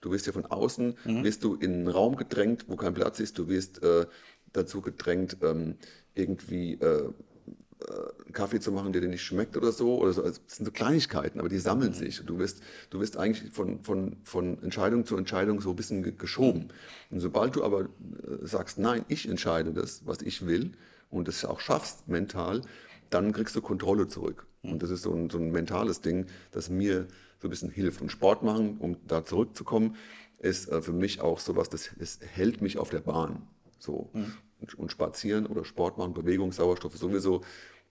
du wirst ja von außen, wirst du in einen Raum gedrängt, wo kein Platz ist, du wirst äh, dazu gedrängt, ähm, irgendwie äh, Kaffee zu machen, der dir nicht schmeckt oder so. Oder so. Also, das sind so Kleinigkeiten, aber die sammeln sich. Und du wirst, du wirst eigentlich von, von, von Entscheidung zu Entscheidung so ein bisschen ge- geschoben. Und sobald du aber äh, sagst, nein, ich entscheide das, was ich will, und das auch schaffst mental, dann kriegst du Kontrolle zurück. Und das ist so ein, so ein mentales Ding, das mir so ein bisschen hilft. Und Sport machen, um da zurückzukommen, ist äh, für mich auch sowas, das, das hält mich auf der Bahn. So. Und, und spazieren oder Sport machen, Bewegung, Sauerstoff sowieso,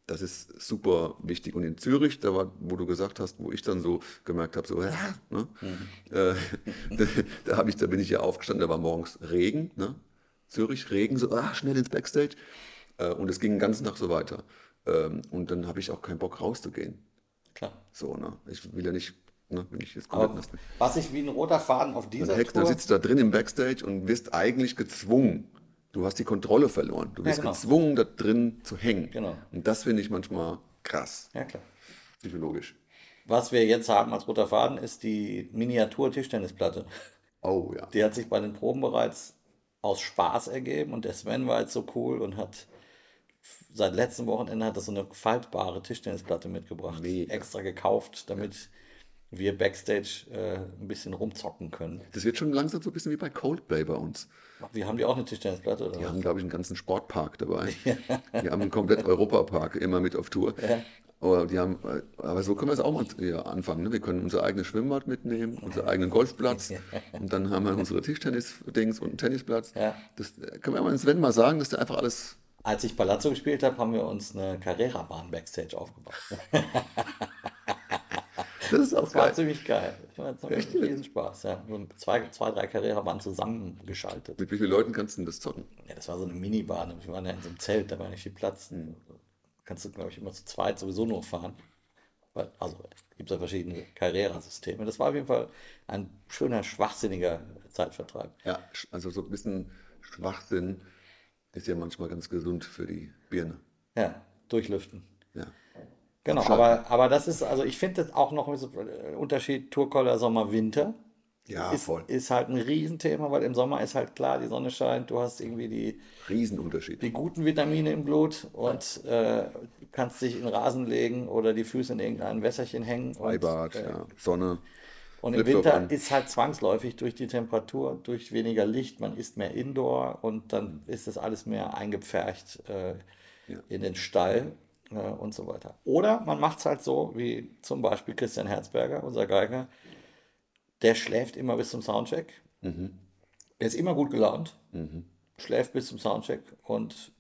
das ist super wichtig. Und in Zürich, da war, wo du gesagt hast, wo ich dann so gemerkt habe, so, ja, ne? äh, da, da, hab ich, da bin ich ja aufgestanden, da war morgens Regen, ne? Zürich, Regen, so, ah, schnell ins Backstage. Äh, und es ging den ganzen Tag so weiter. Ähm, und dann habe ich auch keinen Bock rauszugehen. Klar. So, ne? Ich will ja nicht, ne, wenn ich was ich wie ein roter Faden auf dieser dann Tour, sitzt du da drin im Backstage und wirst eigentlich gezwungen. Du hast die Kontrolle verloren. Du wirst genau. gezwungen, da drin zu hängen. Genau. Und das finde ich manchmal krass, ja klar. psychologisch. Was wir jetzt haben als roter Faden ist die Miniatur-Tischtennisplatte. Oh ja. Die hat sich bei den Proben bereits aus Spaß ergeben und der Sven war jetzt so cool und hat seit letztem Wochenende hat er so eine faltbare Tischtennisplatte mitgebracht, Mega. extra gekauft, damit wir Backstage äh, ein bisschen rumzocken können. Das wird schon langsam so ein bisschen wie bei Coldplay bei uns. Wir haben die auch eine Tischtennisplatte oder Die was? haben, glaube ich, einen ganzen Sportpark dabei. Die haben einen komplett Europapark immer mit auf Tour. Aber, die haben, äh, aber so können wir es auch mal ja, anfangen. Ne? Wir können unser eigenes Schwimmbad mitnehmen, unseren eigenen Golfplatz und dann haben wir unsere Tischtennis-Dings und einen Tennisplatz. Ja. Das können wir mal Sven mal sagen, dass der einfach alles Als ich Palazzo gespielt habe, haben wir uns eine Carrera-Bahn Backstage aufgebaut. Das ist auch Das war geil. ziemlich geil. Ich war jetzt Echt? riesen Spaß. Ja. Zwei, zwei, drei Carrera-Bahnen zusammengeschaltet. Mit wie vielen Leuten kannst du denn das zocken? Ja, das war so eine Minibahn. Wir waren ja in so einem Zelt, da war nicht viel Platz. Kannst du, glaube ich, immer zu zweit sowieso nur fahren. Also gibt es ja verschiedene Carrera-Systeme. Das war auf jeden Fall ein schöner, schwachsinniger Zeitvertreib. Ja, also so ein bisschen Schwachsinn ist ja manchmal ganz gesund für die Birne. Ja, durchlüften. Ja. Genau, aber, aber das ist, also ich finde das auch noch so äh, Unterschied Tourkoller Sommer, Winter. Ja, ist, voll. ist halt ein Riesenthema, weil im Sommer ist halt klar, die Sonne scheint, du hast irgendwie die, Riesenunterschied. die guten Vitamine im Blut und äh, kannst dich in Rasen legen oder die Füße in irgendein Wässerchen hängen. Freibad, äh, ja. Sonne. und im Winter an. ist halt zwangsläufig durch die Temperatur, durch weniger Licht, man ist mehr indoor und dann ist das alles mehr eingepfercht äh, in den Stall äh, und so weiter. Oder man macht es halt so, wie zum Beispiel Christian Herzberger, unser Geiger, der schläft immer bis zum Soundcheck. Mhm. Der ist immer gut gelaunt, schläft bis zum Soundcheck und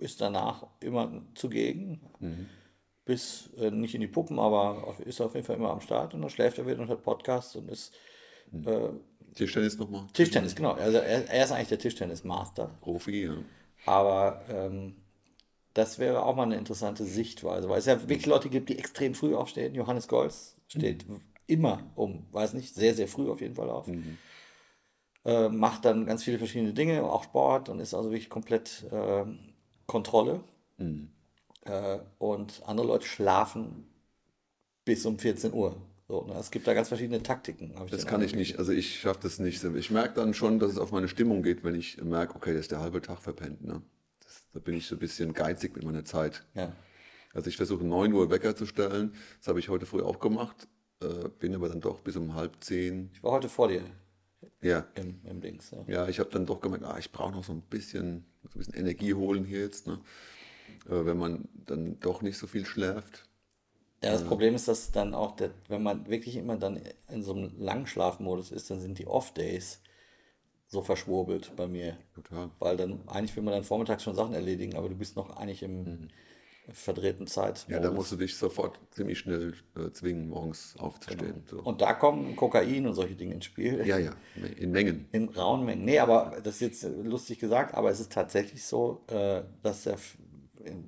ist danach immer zugegen. Mhm. Bis äh, nicht in die Puppen, aber auf, ist auf jeden Fall immer am Start und dann schläft er wieder und hat Podcasts und ist Tischtennis nochmal. Tischtennis, genau. Also er, er ist eigentlich der Tischtennis-Master. Profi, ja. Aber ähm, das wäre auch mal eine interessante Sichtweise, weil es ja wirklich Leute gibt, die extrem früh aufstehen. Johannes Golz steht immer um, weiß nicht, sehr, sehr früh auf jeden Fall auf. Äh, macht dann ganz viele verschiedene Dinge, auch Sport und ist also wirklich komplett ähm, Kontrolle. Äh, und andere Leute schlafen bis um 14 Uhr. So, ne? Es gibt da ganz verschiedene Taktiken. Das kann ich nicht. Also ich schaffe das nicht. Ich merke dann schon, dass es auf meine Stimmung geht, wenn ich merke, okay, das ist der halbe Tag verpennt. Ne? Da bin ich so ein bisschen geizig mit meiner Zeit. Ja. Also ich versuche 9 Uhr Wecker zu stellen. Das habe ich heute früh auch gemacht. Äh, bin aber dann doch bis um halb zehn. Ich war heute vor dir Ja, im, im Dings. Ja. ja ich habe dann doch gemerkt, ah, ich brauche noch so ein bisschen, so ein bisschen Energie holen hier jetzt. Ne? Äh, wenn man dann doch nicht so viel schläft. Ja, das Problem ist, dass dann auch, der, wenn man wirklich immer dann in so einem Langschlafmodus ist, dann sind die Off-Days so verschwurbelt bei mir. Total. Weil dann, eigentlich will man dann vormittags schon Sachen erledigen, aber du bist noch eigentlich im verdrehten Zeit. Mhm. Ja, da musst du dich sofort ziemlich schnell äh, zwingen, morgens aufzustehen. So. Und da kommen Kokain und solche Dinge ins Spiel. Ja, ja, in Mengen. In rauen Mengen. Nee, aber das ist jetzt lustig gesagt, aber es ist tatsächlich so, äh, dass ja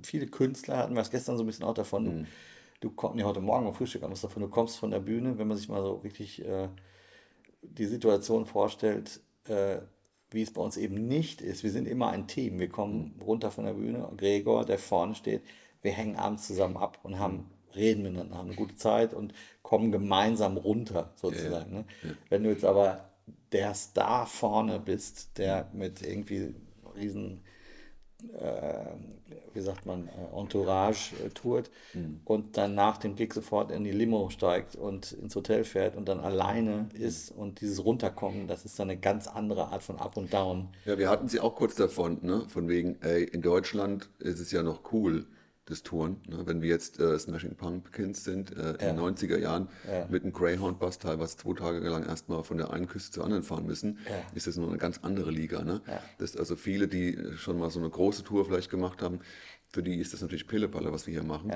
viele Künstler hatten wir es gestern so ein bisschen auch davon. Du, du kommst, nee, heute Morgen am Frühstück haben wir es davon, du kommst von der Bühne, wenn man sich mal so wirklich äh, die Situation vorstellt, äh, wie es bei uns eben nicht ist. Wir sind immer ein Team. Wir kommen runter von der Bühne. Gregor, der vorne steht, wir hängen abends zusammen ab und haben reden miteinander, haben eine gute Zeit und kommen gemeinsam runter, sozusagen. Ne? Wenn du jetzt aber der Star vorne bist, der mit irgendwie riesen wie sagt man, äh, Entourage äh, tourt und dann nach dem Gig sofort in die Limo steigt und ins Hotel fährt und dann alleine ist und dieses Runterkommen, das ist dann eine ganz andere Art von Up und Down. Ja, wir hatten sie auch kurz davon, ne? von wegen, ey, in Deutschland ist es ja noch cool, das Touren. Ne? Wenn wir jetzt äh, Smashing Pumpkins sind, äh, in den 90er Jahren mit einem Greyhound-Bus teilweise zwei Tage lang erstmal von der einen Küste zur anderen fahren müssen, ist das noch eine ganz andere Liga. Ne? Das also viele, die schon mal so eine große Tour vielleicht gemacht haben, für die ist das natürlich Pillepalle, was wir hier machen.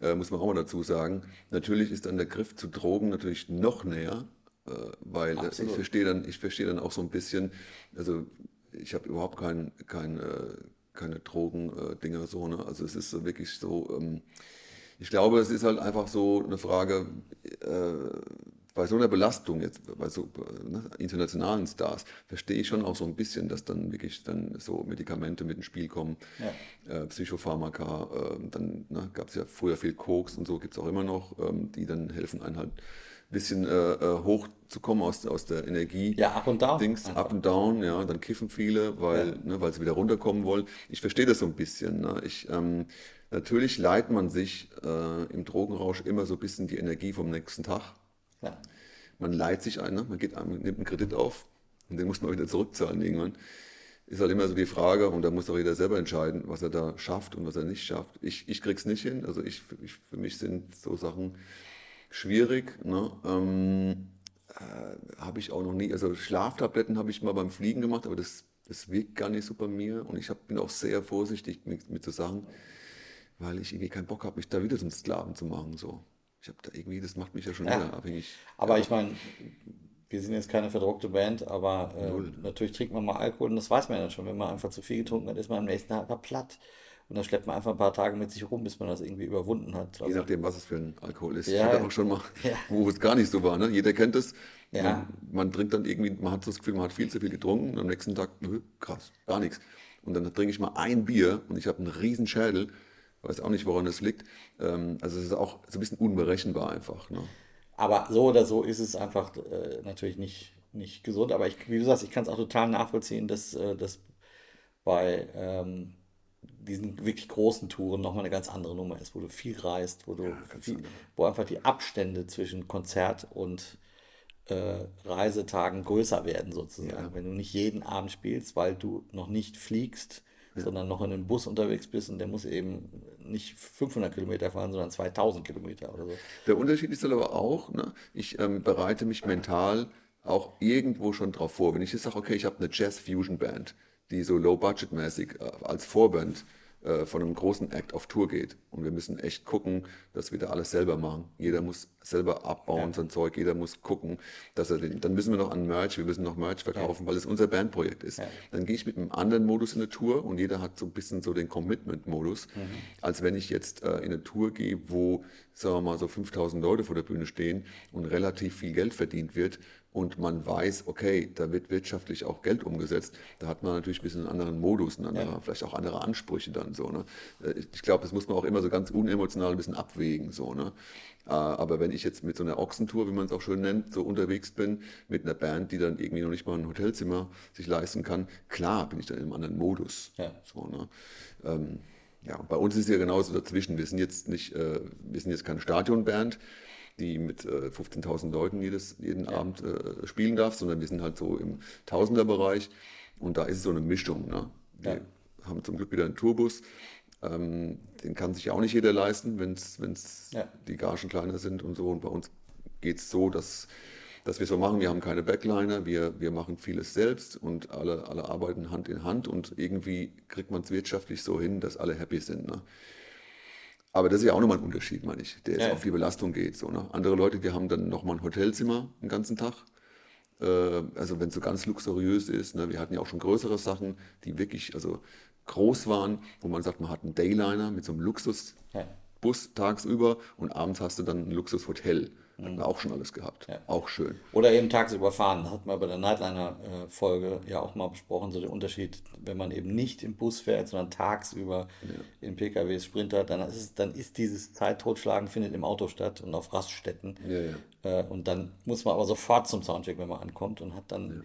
Äh, muss man auch mal dazu sagen. Natürlich ist dann der Griff zu Drogen natürlich noch näher, äh, weil äh, ich Absolut. verstehe dann, ich verstehe dann auch so ein bisschen, also ich habe überhaupt kein, kein, äh, keine Drogen-Dinger so, ne? Also es ist wirklich so, ähm, ich glaube, es ist halt einfach so eine Frage, äh, bei so einer Belastung jetzt, bei so ne, internationalen Stars, verstehe ich schon auch so ein bisschen, dass dann wirklich dann so Medikamente mit ins Spiel kommen, äh, Psychopharmaka, äh, dann ne, gab es ja früher viel Koks und so gibt es auch immer noch, ähm, die dann helfen, einen halt bisschen äh, äh, hochzukommen aus, aus der Energie. Ja, up und down Dings, einfach. up and down, ja, dann kiffen viele, weil, ne, weil sie wieder runterkommen wollen. Ich verstehe das so ein bisschen. Ne? Ich, ähm, natürlich leiht man sich äh, im Drogenrausch immer so ein bisschen die Energie vom nächsten Tag. Ja. Man leiht sich ein, ne? man, geht, man nimmt einen Kredit auf und den muss man wieder zurückzahlen irgendwann. Ist halt immer so die Frage, und da muss auch jeder selber entscheiden, was er da schafft und was er nicht schafft. Ich, ich krieg's nicht hin. Also ich, ich, für mich sind so Sachen schwierig. Ne? Ähm, äh, habe ich auch noch nie, also Schlaftabletten habe ich mal beim Fliegen gemacht, aber das Das wirkt gar nicht so bei mir und ich hab, bin auch sehr vorsichtig mit, mit so Sachen, weil ich irgendwie keinen Bock habe, mich da wieder zum Sklaven zu machen. So. Ich habe da irgendwie, das macht mich ja schon Ja. wieder abhängig. Aber ich meine, wir sind jetzt keine verdruckte Band, aber äh, natürlich trinkt man mal Alkohol und das weiß man ja schon. Wenn man einfach zu viel getrunken hat, ist man am nächsten Tag platt. Und dann schleppt man einfach ein paar Tage mit sich rum, bis man das irgendwie überwunden hat. Je nachdem, was es für ein Alkohol ist. Ja. Ich hatte auch schon mal, Ja. wo es gar nicht so war. Ne? Jeder kennt es. Ja. Man, man trinkt dann irgendwie, man hat das Gefühl, man hat viel zu viel getrunken und am nächsten Tag, nö, krass, gar nichts. Und dann trinke ich mal ein Bier und ich habe einen riesen Schädel. Weiß auch nicht, woran das liegt. Ähm, also es ist auch so ein bisschen unberechenbar einfach. Ne? aber so oder so ist es einfach äh, natürlich nicht, nicht gesund. Aber ich, wie du sagst, ich kann es auch total nachvollziehen, dass äh, das bei ähm, diesen wirklich großen Touren nochmal eine ganz andere Nummer ist, wo du viel reist, wo du viel, wo einfach die Abstände zwischen Konzert und äh, Reisetagen größer werden sozusagen. Wenn du nicht jeden Abend spielst, weil du noch nicht fliegst, sondern noch in einem Bus unterwegs bist und der muss eben nicht 500 Kilometer fahren, sondern 2000 Kilometer oder so. Der Unterschied ist aber auch, ne, ich ähm, bereite mich mental auch irgendwo schon drauf vor. Wenn ich jetzt sage, okay, ich habe eine Jazz-Fusion-Band, die so low-budget-mäßig äh, als Vorband äh, von einem großen Act auf Tour geht. Und wir müssen echt gucken, dass wir da alles selber machen. Jeder muss selber abbauen, sein Zeug, jeder muss gucken, dass er den, dann müssen wir noch an Merch, wir müssen noch Merch verkaufen, weil es unser Bandprojekt ist. Dann gehe ich mit einem anderen Modus in eine Tour und jeder hat so ein bisschen so den Commitment-Modus, als wenn ich jetzt äh, in eine Tour gehe, wo, sagen wir mal, so 5000 Leute vor der Bühne stehen und relativ viel Geld verdient wird und man weiß, okay, da wird wirtschaftlich auch Geld umgesetzt, da hat man natürlich ein bisschen einen anderen Modus, einen anderen, vielleicht auch andere Ansprüche dann so. Ne? Äh, Ich glaube, das muss man auch immer so ganz unemotional ein bisschen abwägen. So, ne? Äh, Aber wenn ich jetzt mit so einer Ochsentour, wie man es auch schön nennt, so unterwegs bin, mit einer Band, die dann irgendwie noch nicht mal ein Hotelzimmer sich leisten kann, klar bin ich dann in einem anderen Modus. Ja. So, ne? ähm, ja, bei uns ist ja genauso dazwischen. Wir sind jetzt nicht, äh, wir sind jetzt keine Stadionband, die mit äh, 15.000 Leuten jedes, jeden Abend äh, spielen darf, sondern wir sind halt so im Tausenderbereich und da ist es so eine Mischung. Ne? Wir haben zum Glück wieder einen Tourbus. Ähm, den kann sich ja auch nicht jeder leisten, wenn es Ja. die Gagen kleiner sind und so. Und bei uns geht es so, dass, dass wir es so machen. Wir haben keine Backliner, wir, wir machen vieles selbst und alle, alle arbeiten Hand in Hand und irgendwie kriegt man es wirtschaftlich so hin, dass alle happy sind. Ne? Aber das ist ja auch nochmal ein Unterschied, meine ich, der jetzt Ja, auf die Belastung geht. So, ne? Andere Leute, die haben dann nochmal ein Hotelzimmer den ganzen Tag. Äh, also wenn es so ganz luxuriös ist. Ne? Wir hatten ja auch schon größere Sachen, die wirklich also groß waren, wo man sagt, man hat einen Dayliner mit so einem Luxusbus Ja. tagsüber und abends hast du dann ein Luxushotel. Hatten wir auch schon alles gehabt. Auch schön. Oder eben tagsüber fahren. Hatten wir bei der Nightliner-Folge ja auch mal besprochen, so der Unterschied, wenn man eben nicht im Bus fährt, sondern tagsüber in PKWs Sprinter, dann ist, es, dann ist dieses Zeittotschlagen findet im Auto statt und auf Raststätten. Ja, ja. Äh, und dann muss man aber sofort zum Soundcheck, wenn man ankommt und hat dann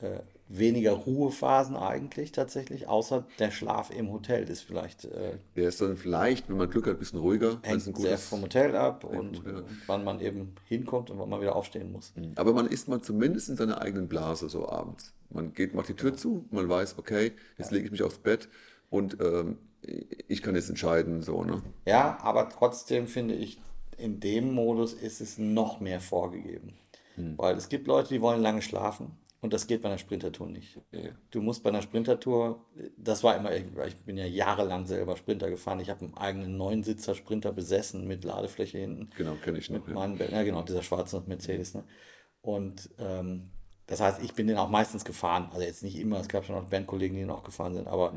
äh, weniger Ruhephasen eigentlich tatsächlich, außer der Schlaf im Hotel ist vielleicht äh, Der ist dann vielleicht, wenn man Glück hat, ein bisschen ruhiger. es ein hängt sehr gutes, vom Hotel ab und wann man eben hinkommt und wann man wieder aufstehen muss. aber man ist mal zumindest in seiner eigenen Blase so abends. Man geht, macht die Tür zu, man weiß, okay, jetzt lege ich mich aufs Bett und ähm, ich kann jetzt entscheiden, so, ne? Ja, aber trotzdem finde ich, in dem Modus ist es noch mehr vorgegeben. Weil es gibt Leute, die wollen lange schlafen und das geht bei einer Sprintertour nicht. Du musst bei einer Sprintertour, das war immer, ich bin ja jahrelang selber Sprinter gefahren. Ich habe einen eigenen Neunsitzer Sprinter besessen mit Ladefläche hinten. Genau, kenne ich noch. Mit meinen, ja genau, dieser schwarze Mercedes. Ne? Und ähm, das heißt, ich bin den auch meistens gefahren. Also jetzt nicht immer, es gab schon auch Bandkollegen, die noch gefahren sind, aber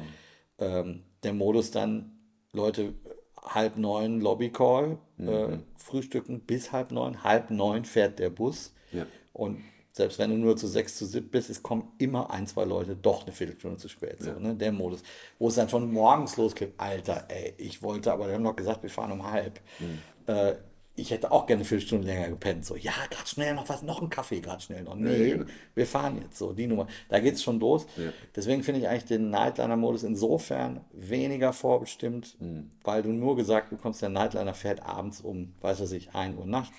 ähm, der Modus dann, Leute, halb neun Lobbycall, äh, frühstücken bis halb neun, halb neun fährt der Bus. Ja. Und selbst wenn du nur zu sechs, zu sieben bist, es kommen immer ein, zwei Leute doch eine Viertelstunde zu spät. So, ne? Der Modus. Wo es dann schon morgens losgeht, Alter, ey, ich wollte, aber wir haben noch gesagt, wir fahren um halb. Äh, ich hätte auch gerne eine Viertelstunde länger gepennt. So, ja, gerade schnell noch was, noch einen Kaffee, gerade schnell noch. Nee, Ja. wir fahren jetzt so, die Nummer. Da geht es schon los. Deswegen finde ich eigentlich den Nightliner-Modus insofern weniger vorbestimmt, weil du nur gesagt bekommst, der Nightliner fährt abends um, weiß was ich, 1 Uhr nachts.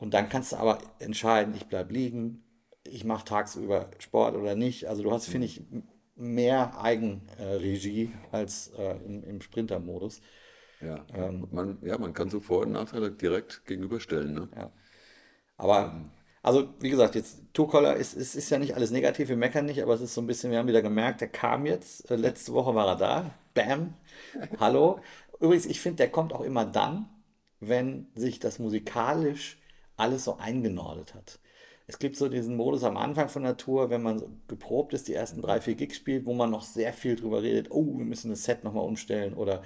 Und dann kannst du aber entscheiden, ich bleibe liegen, ich mache tagsüber Sport oder nicht. Also du hast, finde ich, mehr Eigenregie als äh, im, im Sprinter-Modus. Ja. man, ja, man kann so Vor- und Nachteile direkt gegenüberstellen. Ne? Ja. Aber Also, wie gesagt, jetzt Tourcaller ist, ist, ist ja nicht alles negativ, wir meckern nicht, aber es ist so ein bisschen, wir haben wieder gemerkt, der kam jetzt, äh, letzte Woche war er da, bam, hallo. Übrigens, ich finde, der kommt auch immer dann, wenn sich das musikalisch alles so eingenordet hat. Es gibt so diesen Modus am Anfang von der Tour, wenn man so geprobt ist, die ersten drei, vier Gigs spielt, wo man noch sehr viel drüber redet, oh, wir müssen das Set nochmal umstellen oder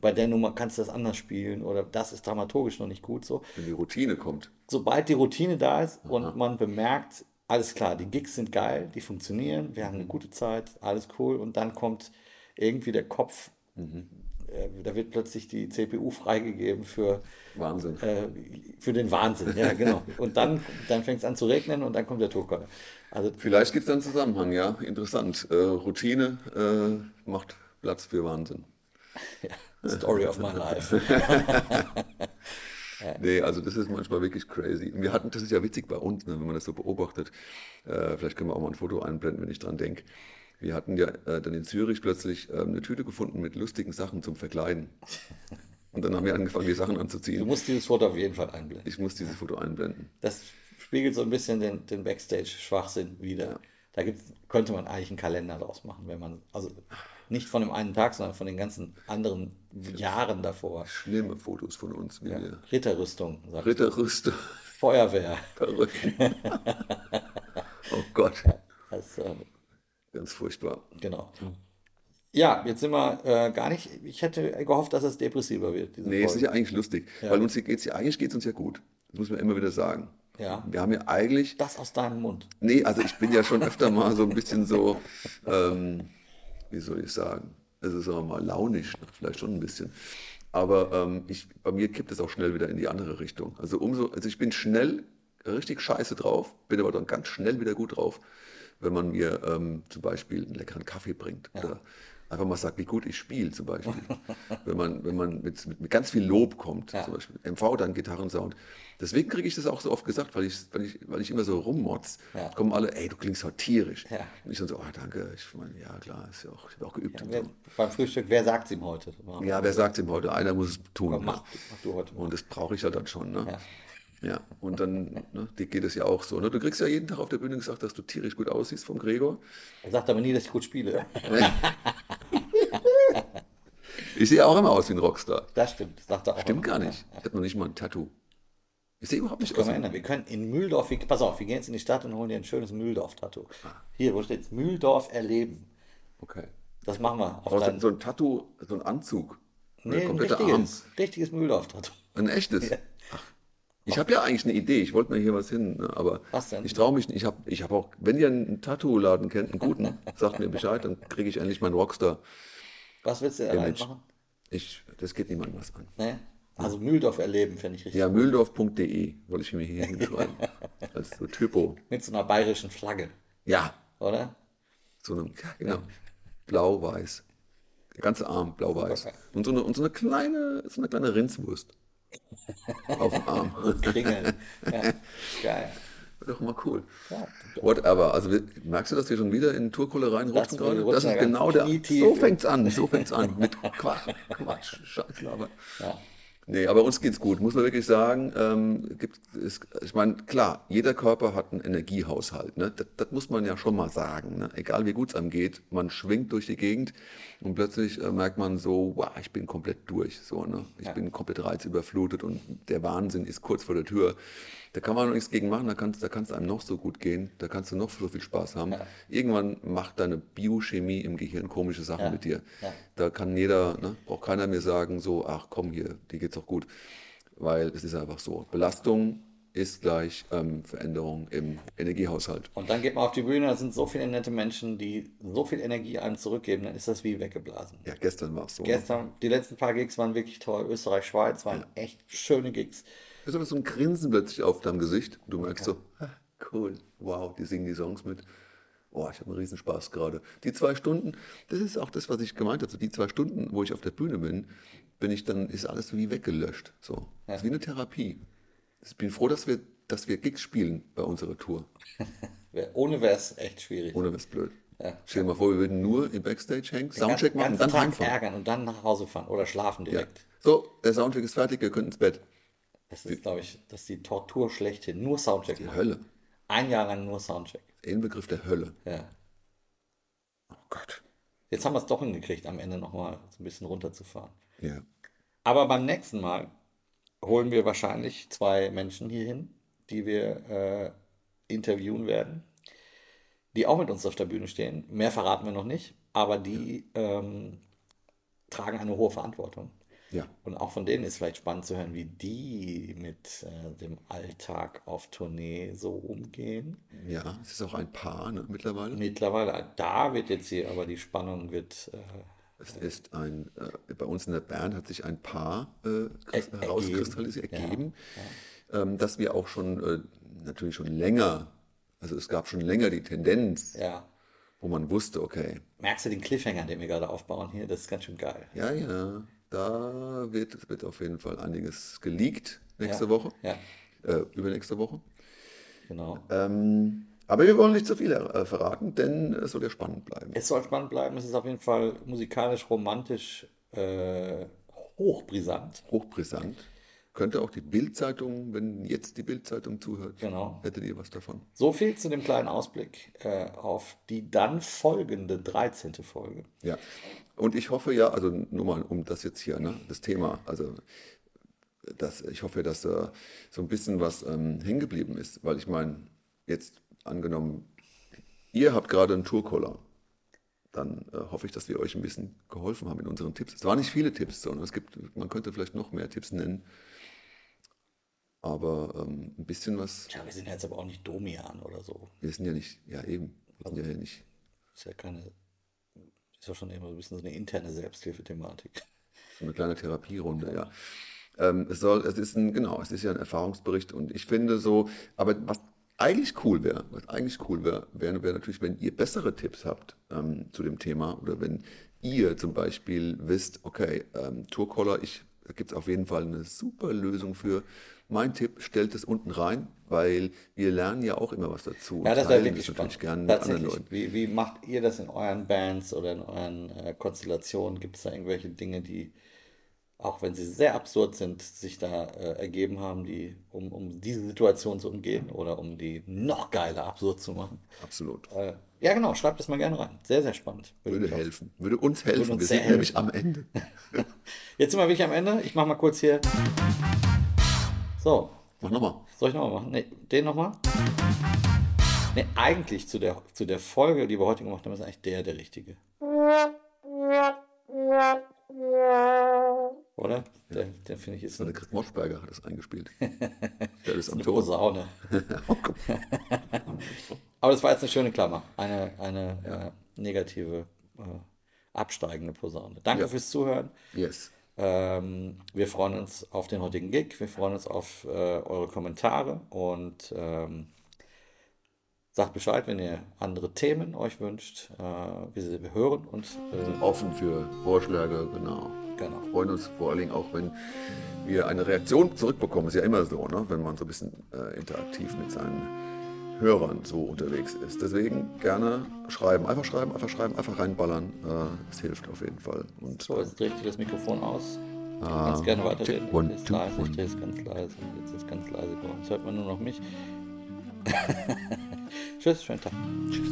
bei der Nummer kannst du das anders spielen oder das ist dramaturgisch noch nicht gut so. Wenn die Routine kommt. Sobald die Routine da ist und man bemerkt, alles klar, die Gigs sind geil, die funktionieren, wir haben eine gute Zeit, alles cool und dann kommt irgendwie der Kopf, äh, da wird plötzlich die CPU freigegeben für Wahnsinn. äh, für den Wahnsinn, ja, genau. Und dann, dann fängt es an zu regnen und dann kommt der Tourcaller. Also, Vielleicht gibt es da einen Zusammenhang, ja. Interessant. Äh, Routine äh, macht Platz für Wahnsinn. Story of my life. Nee, also das ist manchmal wirklich crazy. Wir hatten, das ist ja witzig bei uns, ne, wenn man das so beobachtet. Äh, vielleicht können wir auch mal ein Foto einblenden, wenn ich dran denke. Wir hatten ja äh, dann in Zürich plötzlich ähm, eine Tüte gefunden mit lustigen Sachen zum Verkleiden. Und dann haben wir angefangen, die Sachen Du anzuziehen. musst dieses Foto auf jeden Fall einblenden. Ich muss dieses Foto einblenden. Das spiegelt so ein bisschen den, den Backstage-Schwachsinn wieder. Da gibt's, könnte man eigentlich einen Kalender draus machen, wenn man, also nicht von dem einen Tag, sondern von den ganzen anderen Jahren davor. Schlimme Fotos von uns, wie wir Ritterrüstung, sagt Ritterrüste, Feuerwehr. verrückt. oh Gott, Das, äh, ganz furchtbar. genau. Ja, jetzt sind wir äh, gar nicht. Ich hätte gehofft, dass es depressiver wird. Nee, es ist Folge. ja eigentlich lustig, weil uns geht's ja, eigentlich geht es uns ja gut. Das muss man immer wieder sagen. Ja. Wir haben ja eigentlich, Das aus deinem Mund. nee, also ich bin ja schon öfter mal so ein bisschen so, ähm, wie soll ich sagen, also sagen wir mal launisch, vielleicht schon ein bisschen. Aber ähm, ich, bei mir kippt es auch schnell wieder in die andere Richtung. Also umso, also ich bin schnell richtig scheiße drauf, bin aber dann ganz schnell wieder gut drauf, wenn man mir ähm, zum Beispiel einen leckeren Kaffee bringt oder einfach mal sagt, wie gut ich spiele zum Beispiel. wenn man, wenn man mit, mit, mit ganz viel Lob kommt, zum Beispiel MV, dann Gitarrensound. Deswegen kriege ich das auch so oft gesagt, weil ich, weil ich, weil ich immer so rummotz, Ja. kommen alle, ey, du klingst heute tierisch. Ja. Und ich dann so, oh, danke, ich meine, ja klar, ist ja auch, ich habe auch geübt und Wer, so. beim Frühstück, wer sagt es ihm heute? Ja, wer sagt ihm heute? Einer muss es tun. Komm, mach, ne? mach du heute mal. Und das brauche ich ja dann schon. Ne? Ja. Ja, und dann ne, dir geht es ja auch so. Ne? Du kriegst ja jeden Tag auf der Bühne gesagt, dass du tierisch gut aussiehst vom Gregor. Er sagt aber nie, dass ich gut spiele. Ich sehe auch immer aus wie ein Rockstar. Das stimmt, das sagt er auch. Stimmt immer. gar nicht. Ich habe noch nicht mal ein Tattoo. Ich sehe überhaupt nicht Können aus. wir wie- ändern. Wir können in Mühldorf, wir, pass auf, wir gehen jetzt in die Stadt und holen dir ein schönes Mühldorf-Tattoo. Ah. Hier, wo steht's? Mühldorf erleben. Okay. Das machen wir auf deinen, so ein Tattoo, so ein Anzug. nee, ein komplette Arm. richtiges, richtiges Mühldorf-Tattoo. Ein echtes. Ach, ich habe ja eigentlich eine Idee. Ich wollte mir hier was hin, ne? aber Was denn? ich traue mich nicht. Ich habe ich hab auch, wenn ihr einen Tattoo-Laden kennt, einen guten, sagt mir Bescheid, dann kriege ich endlich meinen Rockstar. Was willst du da Image. reinmachen? Ich, das geht niemandem was an. Nee? Also Mühldorf erleben, finde ich richtig. Ja, mühldorf.de wollte ich mir hier hinschreiben. Als so Typo. Mit so einer bayerischen Flagge, Ja, oder? so einem, ja, genau. Blau-Weiß. Der ganze Arm blau-weiß. Und so eine, und so eine kleine, so eine kleine Rindswurst. Auf dem Arm. Kringeln. ja, geil. Wäre doch mal cool. Ja. Whatever. Also merkst du, dass wir schon wieder in Tourkohle reinrutschen gerade? Das da ist genau der. So fängt's an. So fängt's an. Mit Quatsch, Quatsch, Scheißlaber. Ja. Nee, aber uns geht's gut, muss man wirklich sagen. Ähm, gibt, es, ich meine, klar, jeder Körper hat einen Energiehaushalt. Ne? Das, das muss man ja schon mal sagen. Ne? Egal wie gut es einem geht, man schwingt durch die Gegend und plötzlich äh, merkt man so, wow, ich bin komplett durch. So, ne? Ich bin komplett reizüberflutet und der Wahnsinn ist kurz vor der Tür. Da kann man noch nichts gegen machen, da kann es da kann's einem noch so gut gehen, da kannst du noch so viel Spaß haben. Irgendwann macht deine Biochemie im Gehirn komische Sachen Ja. mit dir. Ja. Da kann jeder, ne, braucht keiner mir sagen, so, ach komm hier, dir geht's doch gut. Weil es ist einfach so. Belastung ist gleich ähm, Veränderung im Energiehaushalt. Und dann geht man auf die Bühne, da sind so viele nette Menschen, die so viel Energie einem zurückgeben, dann ist das wie weggeblasen. Ja, gestern war es so. Gestern, die letzten paar Gigs waren wirklich toll. Österreich, Schweiz waren echt schöne Gigs. Da ist aber so ein Grinsen plötzlich auf deinem Gesicht. Du merkst so, ah, cool, wow, die singen die Songs mit. Boah, ich habe einen Riesenspaß gerade. Die zwei Stunden, das ist auch das, was ich gemeint habe. So die zwei Stunden, wo ich auf der Bühne bin, bin ich dann, ist alles wie weggelöscht. So. Das ist wie eine Therapie. Ich bin froh, dass wir, dass wir Gigs spielen bei unserer Tour. Ohne wäre es echt schwierig. Ohne was blöd. Ja. Stell dir mal vor, wir würden nur im Backstage hängen, Soundcheck machen und dann Tag heimfahren. ärgern und dann nach Hause fahren oder schlafen Ja. direkt. So, der Soundcheck ist fertig, ihr könnt ins Bett. Das ist, glaube ich, das ist die Tortur schlechthin. Nur Soundcheck. Die machen. Hölle. Ein Jahr lang nur Soundcheck. Inbegriff der Hölle. Ja. Oh Gott. Jetzt haben wir es doch hingekriegt, am Ende nochmal so ein bisschen runterzufahren. Ja. Aber beim nächsten Mal holen wir wahrscheinlich zwei Menschen hier hin, die wir äh, interviewen werden, die auch mit uns auf der Bühne stehen. Mehr verraten wir noch nicht, aber die ähm, tragen eine hohe Verantwortung. Ja. Und auch von denen ist vielleicht spannend zu hören, wie die mit äh, dem Alltag auf Tournee so umgehen. Ja, es ist auch ein Paar ne, mittlerweile. Mittlerweile, da wird jetzt hier, aber die Spannung wird äh, Es ist ein, äh, bei uns in der Band hat sich ein Paar äh, Er- herauskristallisiert, ergeben. ergeben, Ähm, dass wir auch schon, äh, natürlich schon länger, also es gab schon länger die Tendenz, ja. wo man wusste, okay, Merkst du den Cliffhanger, den wir gerade aufbauen hier? Das ist ganz schön geil. ja, ja, da wird, wird auf jeden Fall einiges geleakt nächste Ja. Woche, Ja, äh, übernächste Woche. genau. Ähm, aber wir wollen nicht zu viel äh, verraten, denn es soll ja spannend bleiben. Es soll spannend bleiben. Es ist auf jeden Fall musikalisch, romantisch, äh, hochbrisant. Hochbrisant. Könnte auch die Bildzeitung, wenn jetzt die Bildzeitung zuhört, Genau. hättet ihr was davon. So viel zu dem kleinen Ausblick äh, auf die dann folgende 13. Folge. Ja. Und ich hoffe ja, also nur mal um das jetzt hier, ne, das Thema, also das, ich hoffe, dass da so ein bisschen was ähm, hängen geblieben ist, weil ich meine, jetzt angenommen, ihr habt gerade einen Tourcaller, dann äh, hoffe ich, dass wir euch ein bisschen geholfen haben in unseren Tipps. Es waren nicht viele Tipps, sondern es gibt, man könnte vielleicht noch mehr Tipps nennen, aber ähm, ein bisschen was, Tja, wir sind jetzt aber auch nicht Domian oder so. wir sind ja nicht, ja eben, wir sind ja hier nicht, Ist ja keine, ist ja schon immer so ein bisschen so eine interne Selbsthilfethematik. So eine kleine Therapierunde, ja. Ähm, es soll, es ist ein, genau, es ist ja ein Erfahrungsbericht und ich finde so, aber was eigentlich cool wäre, was eigentlich cool wäre, wäre wär natürlich, wenn ihr bessere Tipps habt ähm, zu dem Thema oder wenn ihr zum Beispiel wisst, okay, ähm, Tourcaller, ich, da gibt es auf jeden Fall eine super Lösung für. Mein Tipp, stellt es unten rein, weil wir lernen ja auch immer was dazu. Ja, und das wäre wirklich das spannend. natürlich gerne mit anderen. Leuten. Wie, wie macht ihr das in euren Bands oder in euren äh, Konstellationen? Gibt es da irgendwelche Dinge, die, auch wenn sie sehr absurd sind, sich da äh, ergeben haben, die, um, um diese Situation zu umgehen oder um die noch geiler absurd zu machen? Absolut. Äh, ja, genau, schreibt das mal gerne rein. Sehr, sehr spannend. Würde auch- helfen, würde uns helfen. uns wir sehr sind nämlich helfen. am Ende. Jetzt sind wir wirklich am Ende. Ich mache mal kurz hier. So, Mach nochmal. Soll ich nochmal machen? Nee, den nochmal? Nee, eigentlich zu der, zu der Folge, die wir heute gemacht haben, ist eigentlich der der richtige. Oder? Der, der finde ich eine, der Chris Moschberger hat das eingespielt. Der ist am eine Ton. Posaune. Oh. Aber das war jetzt eine schöne Klammer. Eine, eine äh, negative, äh, absteigende Posaune. Danke Ja. fürs Zuhören. Yes. Ähm, wir freuen uns auf den heutigen Gig. Wir freuen uns auf äh, eure Kommentare und ähm, sagt Bescheid, wenn ihr andere Themen euch wünscht. Äh, wir, wir hören und äh, Offen für Vorschläge, genau. Genau. Freuen uns vor allen Dingen auch, wenn wir eine Reaktion zurückbekommen. Ist ja immer so, ne? wenn man so ein bisschen äh, interaktiv mit seinen Hörern so unterwegs ist. Deswegen gerne schreiben. Einfach schreiben, einfach schreiben, einfach reinballern. Äh, Es hilft auf jeden Fall. Und So, jetzt drehe ich das Mikrofon aus. Du Ah, kannst gerne weiterreden. one, two, leise, ich drehe es ganz leise. Jetzt ist es ganz leise geworden. Jetzt hört man nur noch mich. Tschüss, schönen Tag. Tschüss.